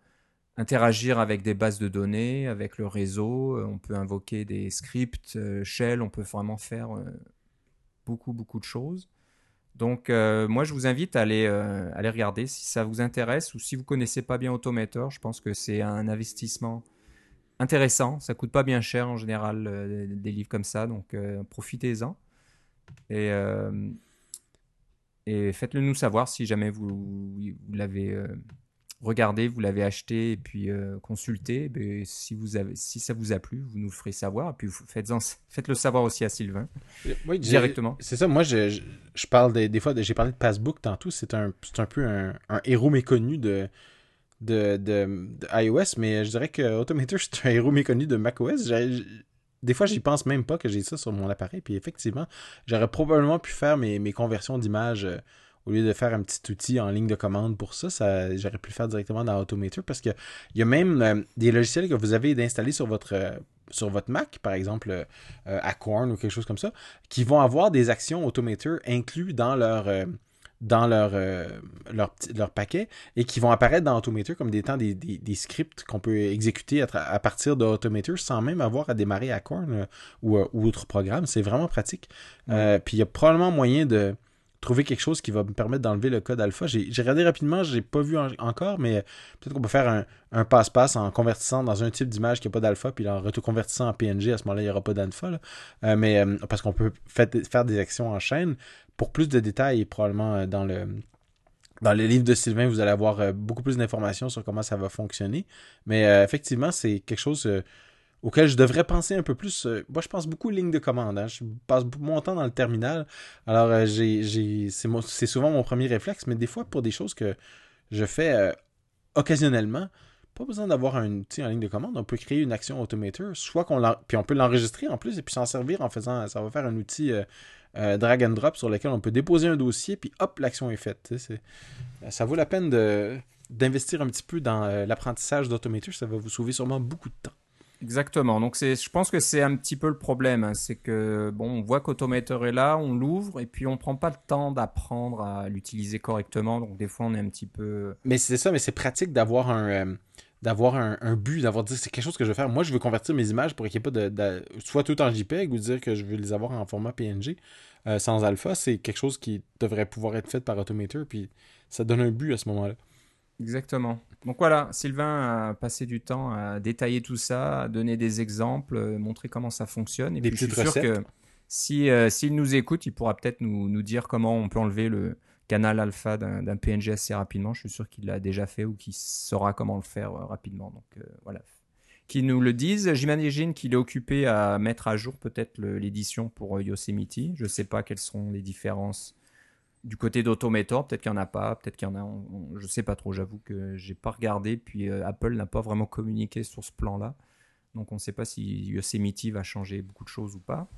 interagir avec des bases de données, avec le réseau. On peut invoquer des scripts, shell. On peut vraiment faire beaucoup, beaucoup de choses. Donc, moi, je vous invite à aller, aller regarder si ça vous intéresse ou si vous connaissez pas bien Automator. Je pense que c'est un investissement intéressant. Ça coûte pas bien cher en général des livres comme ça, donc profitez-en. Et, euh, et faites-le nous savoir si jamais vous, vous l'avez euh, regardé, vous l'avez acheté et puis euh, consulté. Ben, si, vous avez, si ça vous a plu, vous nous le ferez savoir. Et puis faites-le faites savoir aussi à Sylvain oui, directement. C'est ça, moi je, je, parle des, des fois, j'ai parlé de Passbook tantôt. C'est un, un peu un, un héros méconnu de, de, de, iOS, mais je dirais que Automator, c'est un héros méconnu de macOS. Des fois, j'y pense même pas que j'ai ça sur mon appareil. Puis effectivement, j'aurais probablement pu faire mes, mes conversions d'images euh, au lieu de faire un petit outil en ligne de commande pour ça. ça j'aurais pu le faire directement dans Automator parce qu'il y a même euh, des logiciels que vous avez d'installer sur votre, euh, sur votre Mac, par exemple Acorn ou quelque chose comme ça, qui vont avoir des actions Automator inclus dans leur dans leur, euh, leur, leur, paquet et qui vont apparaître dans Automator comme des temps des, des, scripts qu'on peut exécuter à, partir d'Automator sans même avoir à démarrer Acorn euh, ou, euh, ou autre programme. C'est vraiment pratique. puis il y a probablement moyen de trouver quelque chose qui va me permettre d'enlever le code alpha. J'ai regardé rapidement, j'ai pas vu encore, mais peut-être qu'on peut faire un passe-passe en convertissant dans un type d'image qui n'a pas d'alpha, puis en reconvertissant en PNG, à ce moment-là, il n'y aura pas d'alpha. mais parce qu'on peut faire des actions en chaîne. Pour plus de détails, probablement euh, dans le dans les livres de Sylvain, vous allez avoir euh, beaucoup plus d'informations sur comment ça va fonctionner. Mais euh, effectivement, c'est quelque chose auquel je devrais penser un peu plus. moi, je pense beaucoup aux lignes de commande. Hein. Je passe mon temps dans le terminal. Alors, j'ai, c'est, souvent mon premier réflexe, mais des fois, pour des choses que je fais occasionnellement, pas besoin d'avoir un outil en ligne de commande. On peut créer une action automator, soit qu'on puis on peut l'enregistrer en plus et puis s'en servir en faisant. Ça va faire un outil euh, drag and drop sur lequel on peut déposer un dossier, puis hop, l'action est faite. ça vaut la peine d'investir un petit peu dans euh, l'apprentissage d'Automator, ça va vous sauver sûrement beaucoup de temps. Exactement. Donc c'est, je pense que c'est un petit peu le problème, hein. c'est que bon, on voit qu'Automator est là, on l'ouvre et puis on prend pas le temps d'apprendre à l'utiliser correctement. Donc des fois on est un petit peu. Mais c'est ça, mais c'est pratique d'avoir un euh, d'avoir un, but, d'avoir dit c'est quelque chose que je veux faire. Moi, je veux convertir mes images pour qu'il n'y ait pas de, soit tout en JPEG ou dire que je veux les avoir en format PNG euh, sans alpha. C'est quelque chose qui devrait pouvoir être fait par Automator, puis ça donne un but à ce moment-là. Exactement. Donc voilà, Sylvain a passé du temps à détailler tout ça, à donner des exemples, euh, montrer comment ça fonctionne. Et des puis je suis sûr que si euh, s'il nous écoute, il pourra peut-être nous, nous, dire comment on peut enlever le canal alpha d'un PNG assez rapidement. Je suis sûr qu'il l'a déjà fait ou qu'il saura comment le faire euh, rapidement. Donc voilà. Qu'il nous le dise. J'imagine qu'il est occupé à mettre à jour peut-être l'édition pour Yosemite. Je ne sais pas quelles seront les différences du côté d'Automator, peut-être qu'il n'y en a pas, peut-être qu'il y en a, je ne sais pas trop, j'avoue que j'ai pas regardé, puis euh, Apple n'a pas vraiment communiqué sur ce plan-là, donc on ne sait pas si Yosemite va changer beaucoup de choses ou pas.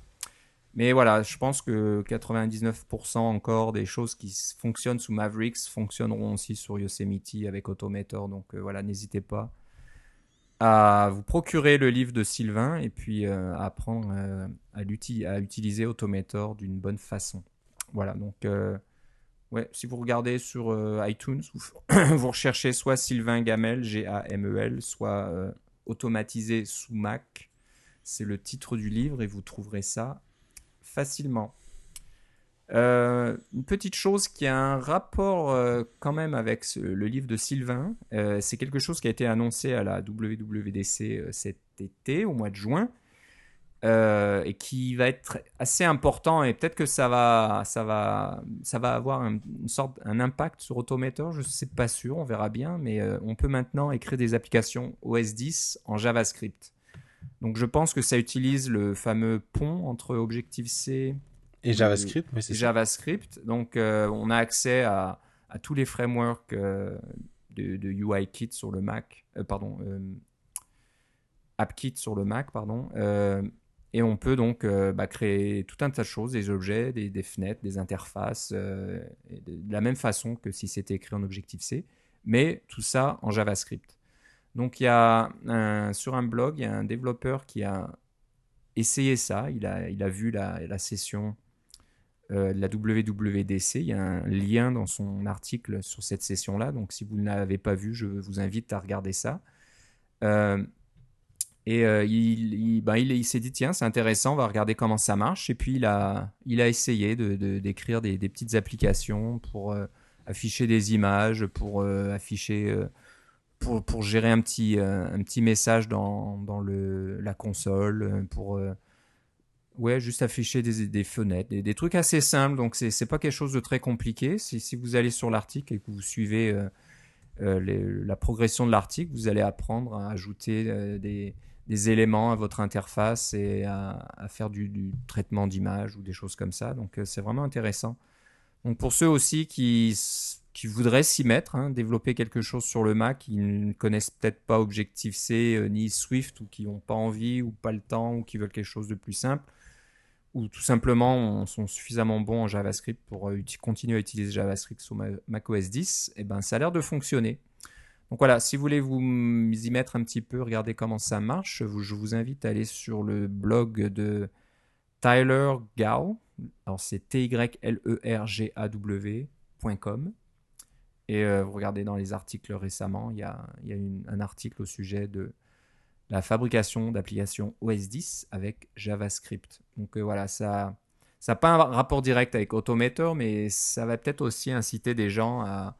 Mais voilà, je pense que 99% encore des choses qui fonctionnent sous Mavericks fonctionneront aussi sur Yosemite avec Automator, donc euh, voilà, n'hésitez pas à vous procurer le livre de Sylvain et puis euh, apprendre à, à utiliser Automator d'une bonne façon. Voilà, donc Ouais, si vous regardez sur euh, iTunes, vous, recherchez soit Sylvain Gamel, G-A-M-E-L, soit euh, Automatisé sous Mac. C'est le titre du livre et vous trouverez ça facilement. Euh, une petite chose qui a un rapport quand même avec le livre de Sylvain, c'est quelque chose qui a été annoncé à la WWDC cet été, au mois de juin. Euh, et qui va être assez important et peut-être que ça va, ça va, ça va avoir une sorte, un impact sur Automator. Je ne sais pas sûr, on verra bien, mais euh, on peut maintenant écrire des applications OS 10 en JavaScript. Donc je pense que ça utilise le fameux pont entre Objective-C et JavaScript. Et JavaScript. Donc euh, on a accès à, à tous les frameworks de, de, UIKit sur le Mac, pardon, AppKit sur le Mac, pardon. Et on peut donc euh, bah, créer tout un tas de choses, des objets, des, fenêtres, des interfaces, euh, de, la même façon que si c'était écrit en Objective-C, mais tout ça en JavaScript. Donc il y a sur un blog, il y a un développeur qui a essayé ça, il a, il a vu la, la session euh, de la WWDC, il y a un lien dans son article sur cette session-là, donc si vous ne l'avez pas vu, je vous invite à regarder ça. Et euh, il, ben, il, s'est dit, tiens, c'est intéressant, on va regarder comment ça marche. Et puis, il a, il a essayé d'écrire de, des, des, petites applications pour euh, afficher des images, pour euh, afficher, pour, pour, gérer un petit, un petit message dans, dans le, la console, pour ouais, juste afficher des, fenêtres, des, des, trucs assez simples. Donc, c'est pas quelque chose de très compliqué. Si, si vous allez sur l'article et que vous suivez la progression de l'article, vous allez apprendre à ajouter des des éléments à votre interface et à, faire du, traitement d'image ou des choses comme ça. Donc euh, c'est vraiment intéressant. Donc pour ceux aussi qui, qui voudraient s'y mettre, hein, développer quelque chose sur le Mac, qui ne connaissent peut-être pas Objective-C euh, ni Swift ou qui n'ont pas envie ou pas le temps ou qui veulent quelque chose de plus simple, ou tout simplement sont suffisamment bons en JavaScript pour euh, continuer à utiliser JavaScript sur Mac OS 10, et ben ça a l'air de fonctionner. Donc voilà, si vous voulez vous y mettre un petit peu, regarder comment ça marche, je vous invite à aller sur le blog de Tyler Gao. Alors c'est T-Y-L-E-R-G-A-W.com. Et euh, vous regardez dans les articles récemment, il y a, un article au sujet de la fabrication d'applications OS 10 avec JavaScript. Donc euh, voilà, ça n'a pas un rapport direct avec Automator, mais ça va peut-être aussi inciter des gens à,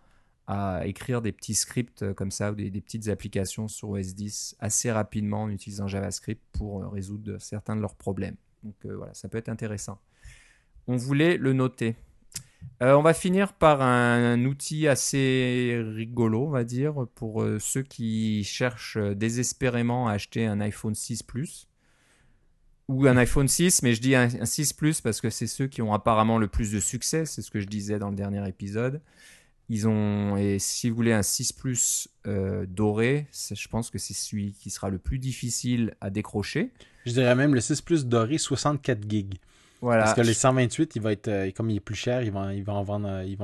à écrire des petits scripts euh, comme ça ou des, petites applications sur OS 10 assez rapidement en utilisant JavaScript pour euh, résoudre certains de leurs problèmes. Donc euh, voilà, ça peut être intéressant. On voulait le noter. on va finir par un, outil assez rigolo, on va dire, pour ceux qui cherchent désespérément à acheter un iPhone 6 Plus ou un iPhone 6, mais je dis un, un 6 Plus parce que c'est ceux qui ont apparemment le plus de succès, c'est ce que je disais dans le dernier épisode. Ils ont, et si vous voulez un 6 Plus euh, doré, je pense que c'est celui qui sera le plus difficile à décrocher. Je dirais même le 6 Plus doré 64 gigs. Voilà. Parce que les 128, il va être, euh, comme il est plus cher, va, en vendre, euh,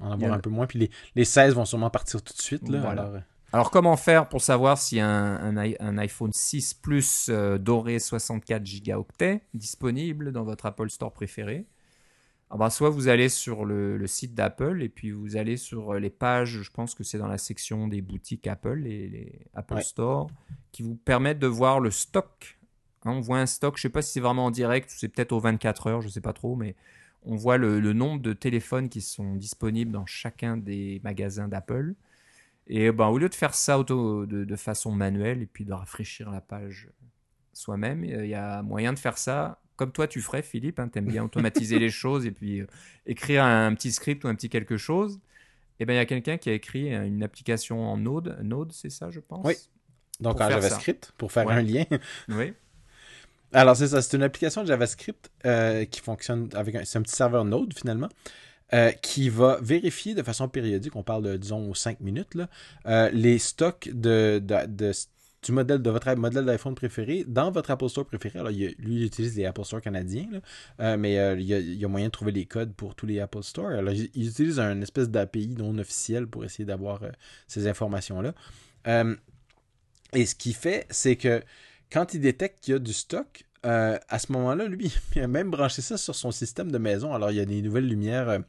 en avoir un peu moins. Puis les, les 16 vont sûrement partir tout de suite. Là, Alors, comment faire pour savoir si un, un, iPhone 6 Plus doré 64 gigaoctets disponible dans votre Apple Store préféré? Ah bah, soit vous allez sur le, site d'Apple et puis vous allez sur les pages, je pense que c'est dans la section des boutiques Apple, les, les Apple Store, qui vous permettent de voir le stock. Hein, on voit un stock, je ne sais pas si c'est vraiment en direct, c'est peut-être aux 24 heures, je ne sais pas trop, mais on voit le, nombre de téléphones qui sont disponibles dans chacun des magasins d'Apple. Et ben, au lieu de faire ça auto, de, de, façon manuelle et puis de rafraîchir la page soi-même, il y a moyen de faire ça comme toi tu ferais, Philippe. Hein, tu aimes bien automatiser les choses et puis euh, écrire un petit script ou un petit quelque chose. Et eh bien, il y a quelqu'un qui a écrit une application en Node. Node, c'est ça, je pense? Oui. Donc en JavaScript, pour faire un lien. oui. Alors, c'est ça. C'est une application de JavaScript euh, qui fonctionne avec un, un petit serveur Node, finalement. Euh, qui va vérifier de façon périodique, on parle de, disons, 5 minutes, là, les stocks de, de, de, du modèle de votre modèle d'iPhone préféré dans votre Apple Store préféré. Alors, lui, il utilise les Apple Store canadiens, euh, mais euh, il, y a, moyen de trouver les codes pour tous les Apple Store. Alors, il, utilise un espèce d'API non officiel pour essayer d'avoir euh, ces informations-là. et ce qu'il fait, c'est que quand il détecte qu'il y a du stock, à ce moment-là, lui, il a même branché ça sur son système de maison. Alors, il y a des nouvelles lumières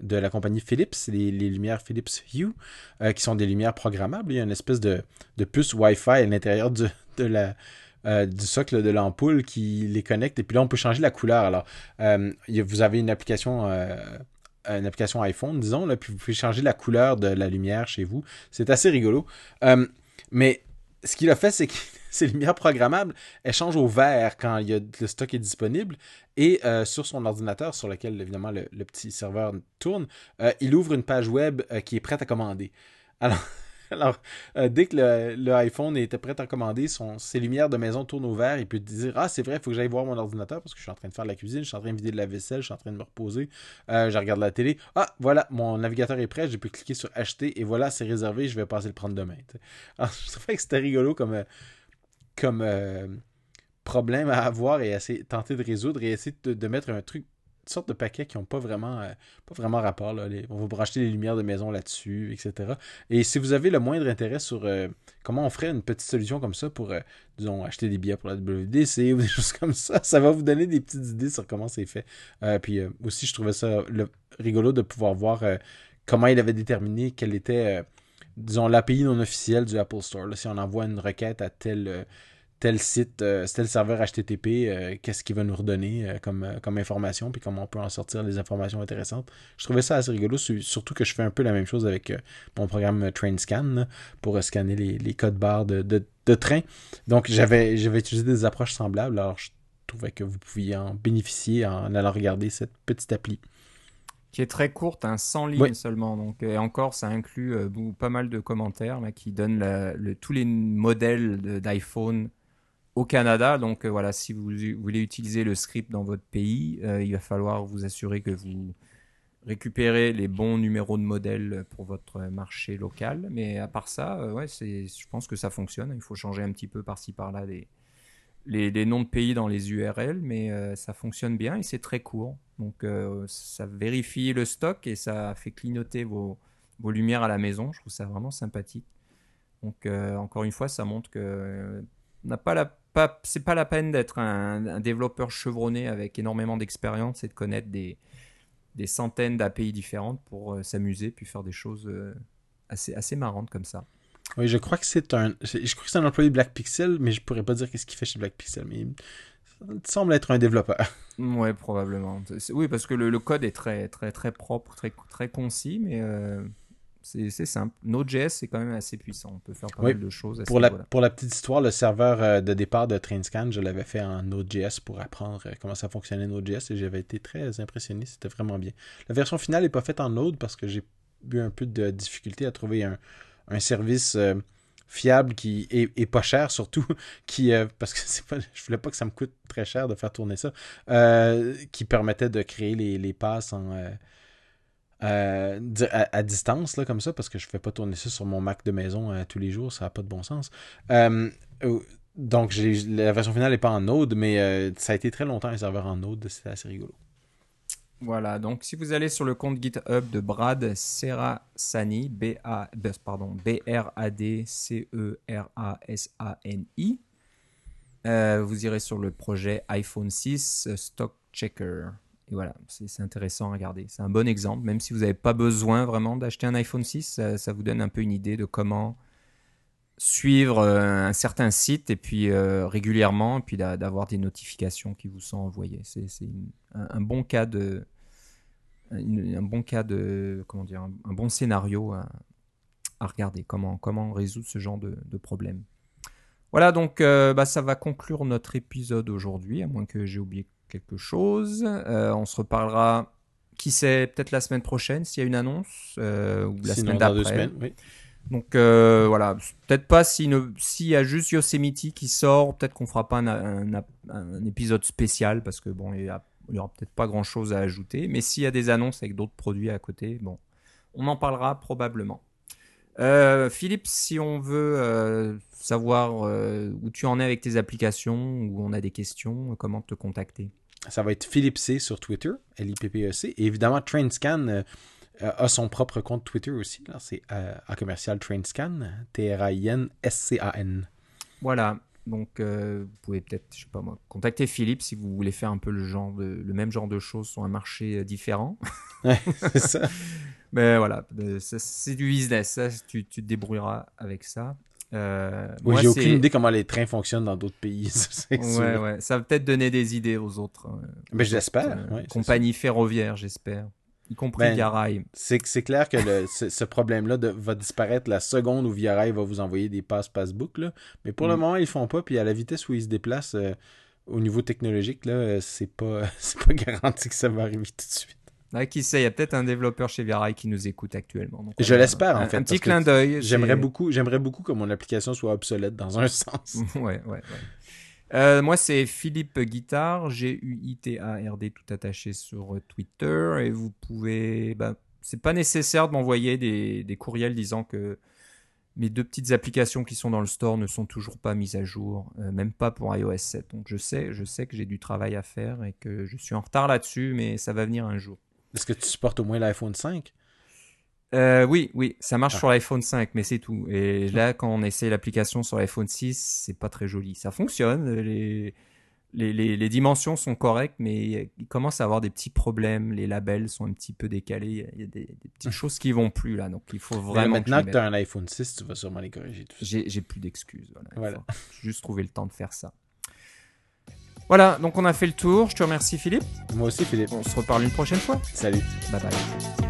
de la compagnie Philips, les, lumières Philips Hue, euh, qui sont des lumières programmables. Il y a une espèce de, de puce Wi-Fi à l'intérieur de la, euh, du socle de l'ampoule qui les connecte. Et puis là, on peut changer la couleur. Alors, euh, vous avez une application, une application iPhone, disons, là, puis vous pouvez changer la couleur de la lumière chez vous. C'est assez rigolo. mais ce qu'il a fait, c'est que ces lumières programmables, elles changent au vert quand il y a, le stock est disponible. Et euh, sur son ordinateur, sur lequel évidemment le, petit serveur tourne, euh, il ouvre une page web euh, qui est prête à commander. Alors, Alors, dès que le, iPhone était prêt à commander, ses lumières de maison tournent au vert. Il peut dire Ah, c'est vrai, il faut que j'aille voir mon ordinateur parce que je suis en train de faire la cuisine, je suis en train de vider de la vaisselle, je suis en train de me reposer. Je regarde la télé. Ah, voilà, mon navigateur est prêt. J'ai pu cliquer sur acheter et voilà, c'est réservé. Je vais passer le prendre demain. Alors, je trouvais que c'était rigolo comme, euh, comme problème à avoir et essayer, tenter de résoudre et essayer de mettre un truc sortes de paquets qui n'ont pas vraiment, euh, pas vraiment rapport. Là. on va vous racheter les lumières de maison là-dessus, etc. Et si vous avez le moindre intérêt sur euh, comment on ferait une petite solution comme ça pour, euh, disons, acheter des billets pour la WDC ou des choses comme ça, ça va vous donner des petites idées sur comment c'est fait. puis aussi, je trouvais ça rigolo de pouvoir voir comment il avait déterminé quelle était, disons, l'API non officielle du Apple Store. si on envoie une requête à tel tel site, euh, tel serveur HTTP, euh, qu'est-ce qu'il va nous redonner euh, comme, comme information, puis comment on peut en sortir des informations intéressantes. Je trouvais ça assez rigolo, surtout que je fais un peu la même chose avec mon programme TrainScan pour scanner les, codes barres de, train. Donc j'avais utilisé des approches semblables, alors je trouvais que vous pouviez en bénéficier en allant regarder cette petite appli qui est très courte, hein, 100 lignes seulement. Donc, et encore, ça inclut pas mal de commentaires qui donnent le, tous les modèles d'iPhone au Canada. Donc euh, voilà, si vous, voulez utiliser le script dans votre pays, euh, il va falloir vous assurer que vous récupérez les bons numéros de modèle pour votre marché local. Mais à part ça, euh, ouais, c'est, je pense que ça fonctionne. Il faut changer un petit peu par-ci par-là les, noms de pays dans les URL, mais ça fonctionne bien et c'est très court. Donc ça vérifie le stock et ça fait clignoter vos, vos lumières à la maison. Je trouve ça vraiment sympathique. Donc encore une fois, ça montre que n'a pas la pas, c'est pas la peine d'être un, développeur chevronné avec énormément d'expérience et de connaître des, des centaines d'API différentes pour euh, s'amuser puis faire des choses euh, assez, assez marrantes comme ça. Oui, je crois que c'est un, je crois que c'est un employé de Black Pixel, mais je pourrais pas dire qu'est-ce qu'il fait chez Black Pixel, mais il semble être un développeur. Ouais, probablement. Oui, parce que le, le, code est très, très, très propre, très, très concis, mais euh, c'est simple. Node.js, c'est quand même assez puissant. On peut faire pas mal de choses. pour, la, pour la petite histoire, le serveur euh, de départ de TrainScan, je l'avais fait en Node.js pour apprendre euh, comment ça fonctionnait Node.js et j'avais été très impressionné. C'était vraiment bien. La version finale n'est pas faite en Node parce que j'ai eu un peu de difficulté à trouver un, service euh, fiable qui est, pas cher surtout qui parce que c'est pas je voulais pas que ça me coûte très cher de faire tourner ça qui permettait de créer les, les passes en euh, à, distance, là, comme ça, parce que je fais pas tourner ça sur mon Mac de maison euh, tous les jours, ça n'a pas de bon sens. Euh, donc, la version finale n'est pas en Node, mais ça a été très longtemps un serveur en Node, c'était assez rigolo. Voilà, donc si vous allez sur le compte GitHub de Brad Serasani, B A B- pardon, B R A D C E R A S A N I, euh, vous irez sur le projet iPhone 6 euh, Stock Checker. Et voilà, c'est intéressant à regarder. C'est un bon exemple, même si vous n'avez pas besoin vraiment d'acheter un iPhone 6, ça, ça vous donne un peu une idée de comment suivre euh, un certain site et puis euh, régulièrement, et puis d'a- d'avoir des notifications qui vous sont envoyées. C'est un, un bon cas de un bon cas de comment dire un, un bon scénario à, à regarder comment comment résoudre ce genre de, de problème. Voilà donc euh, bah, ça va conclure notre épisode aujourd'hui à moins que j'ai oublié quelque chose. Euh, on se reparlera qui sait peut-être la semaine prochaine s'il y a une annonce euh, ou la Sinon, semaine d'après. oui. Donc euh, voilà, peut-être pas si s'il y a juste Yosemite qui sort, peut-être qu'on fera pas un, épisode spécial parce que bon, il y, aura peut-être pas grand-chose à ajouter. Mais s'il y a des annonces avec d'autres produits à côté, bon, on en parlera probablement. Euh, Philippe, si on veut euh, savoir où tu en es avec tes applications, où on a des questions, comment te contacter? Ça va être Philippe C sur Twitter, L-I-P-P-E-C. Et évidemment, euh, a son propre compte Twitter aussi. C'est euh, à commercial Trainscan, T-R-A-I-N-S-C-A-N. Voilà. Donc, euh, vous pouvez peut-être, je sais pas moi, contacter Philippe si vous voulez faire un peu le genre de, le même genre de choses sur un marché euh, différent. Ouais, c'est ça. Mais voilà, c'est du business. Ça, tu, tu te débrouilleras avec ça. Euh, Oui, moi, j'ai aucune idée comment les trains fonctionnent dans d'autres pays. ça, c'est sûr. Ouais, ouais. Ça va peut-être donner des idées aux autres. euh, Mais je l'espère. euh, ouais, c'est compagnies ferroviaires, j'espère. Y compris Ben, Garay. C'est c'est clair que le- ce, ce problème-là de- va disparaître la seconde où Rail va vous envoyer des passes passbook. Là. Mais pour le Mm. moment, ils font pas. Puis à la vitesse où ils se déplacent euh, au niveau technologique, là, euh, c'est pas, c'est pas garanti que ça va arriver tout de suite. Ah, qui sait, il y a peut-être un développeur chez Garay qui nous écoute actuellement. Donc, Je l'espère, en un- fait, Un petit clin d'œil. J'aimerais c'est- beaucoup, j'aimerais beaucoup que mon application soit obsolète dans un sens. ouais, ouais, ouais. Euh, moi, c'est Philippe Guitard, G-U-I-T-A-R-D, tout attaché sur Twitter. Et vous pouvez. Bah, c'est pas nécessaire de m'envoyer des, des courriels disant que mes deux petites applications qui sont dans le store ne sont toujours pas mises à jour, euh, même pas pour iOS 7. Donc je sais, je sais que j'ai du travail à faire et que je suis en retard là-dessus, mais ça va venir un jour. Est-ce que tu supportes au moins l'iPhone 5 Euh, oui, oui, ça marche Ah. sur l'iPhone 5, mais c'est tout. Et là, quand on essaie l'application sur l'iPhone 6, c'est pas très joli. Ça fonctionne, les, les, les, les dimensions sont correctes, mais il commence à avoir des petits problèmes. Les labels sont un petit peu décalés. Il y a des, des petites choses qui vont plus là, donc il faut Mais vraiment. Maintenant je que tu as un iPhone 6, tu vas sûrement les corriger j'ai j'ai plus d'excuses. Voilà. Il Voilà. juste trouver le temps de faire ça. Voilà, donc on a fait le tour. Je te remercie Philippe. Moi aussi, Philippe. On se reparle une prochaine fois. Salut. Bye bye.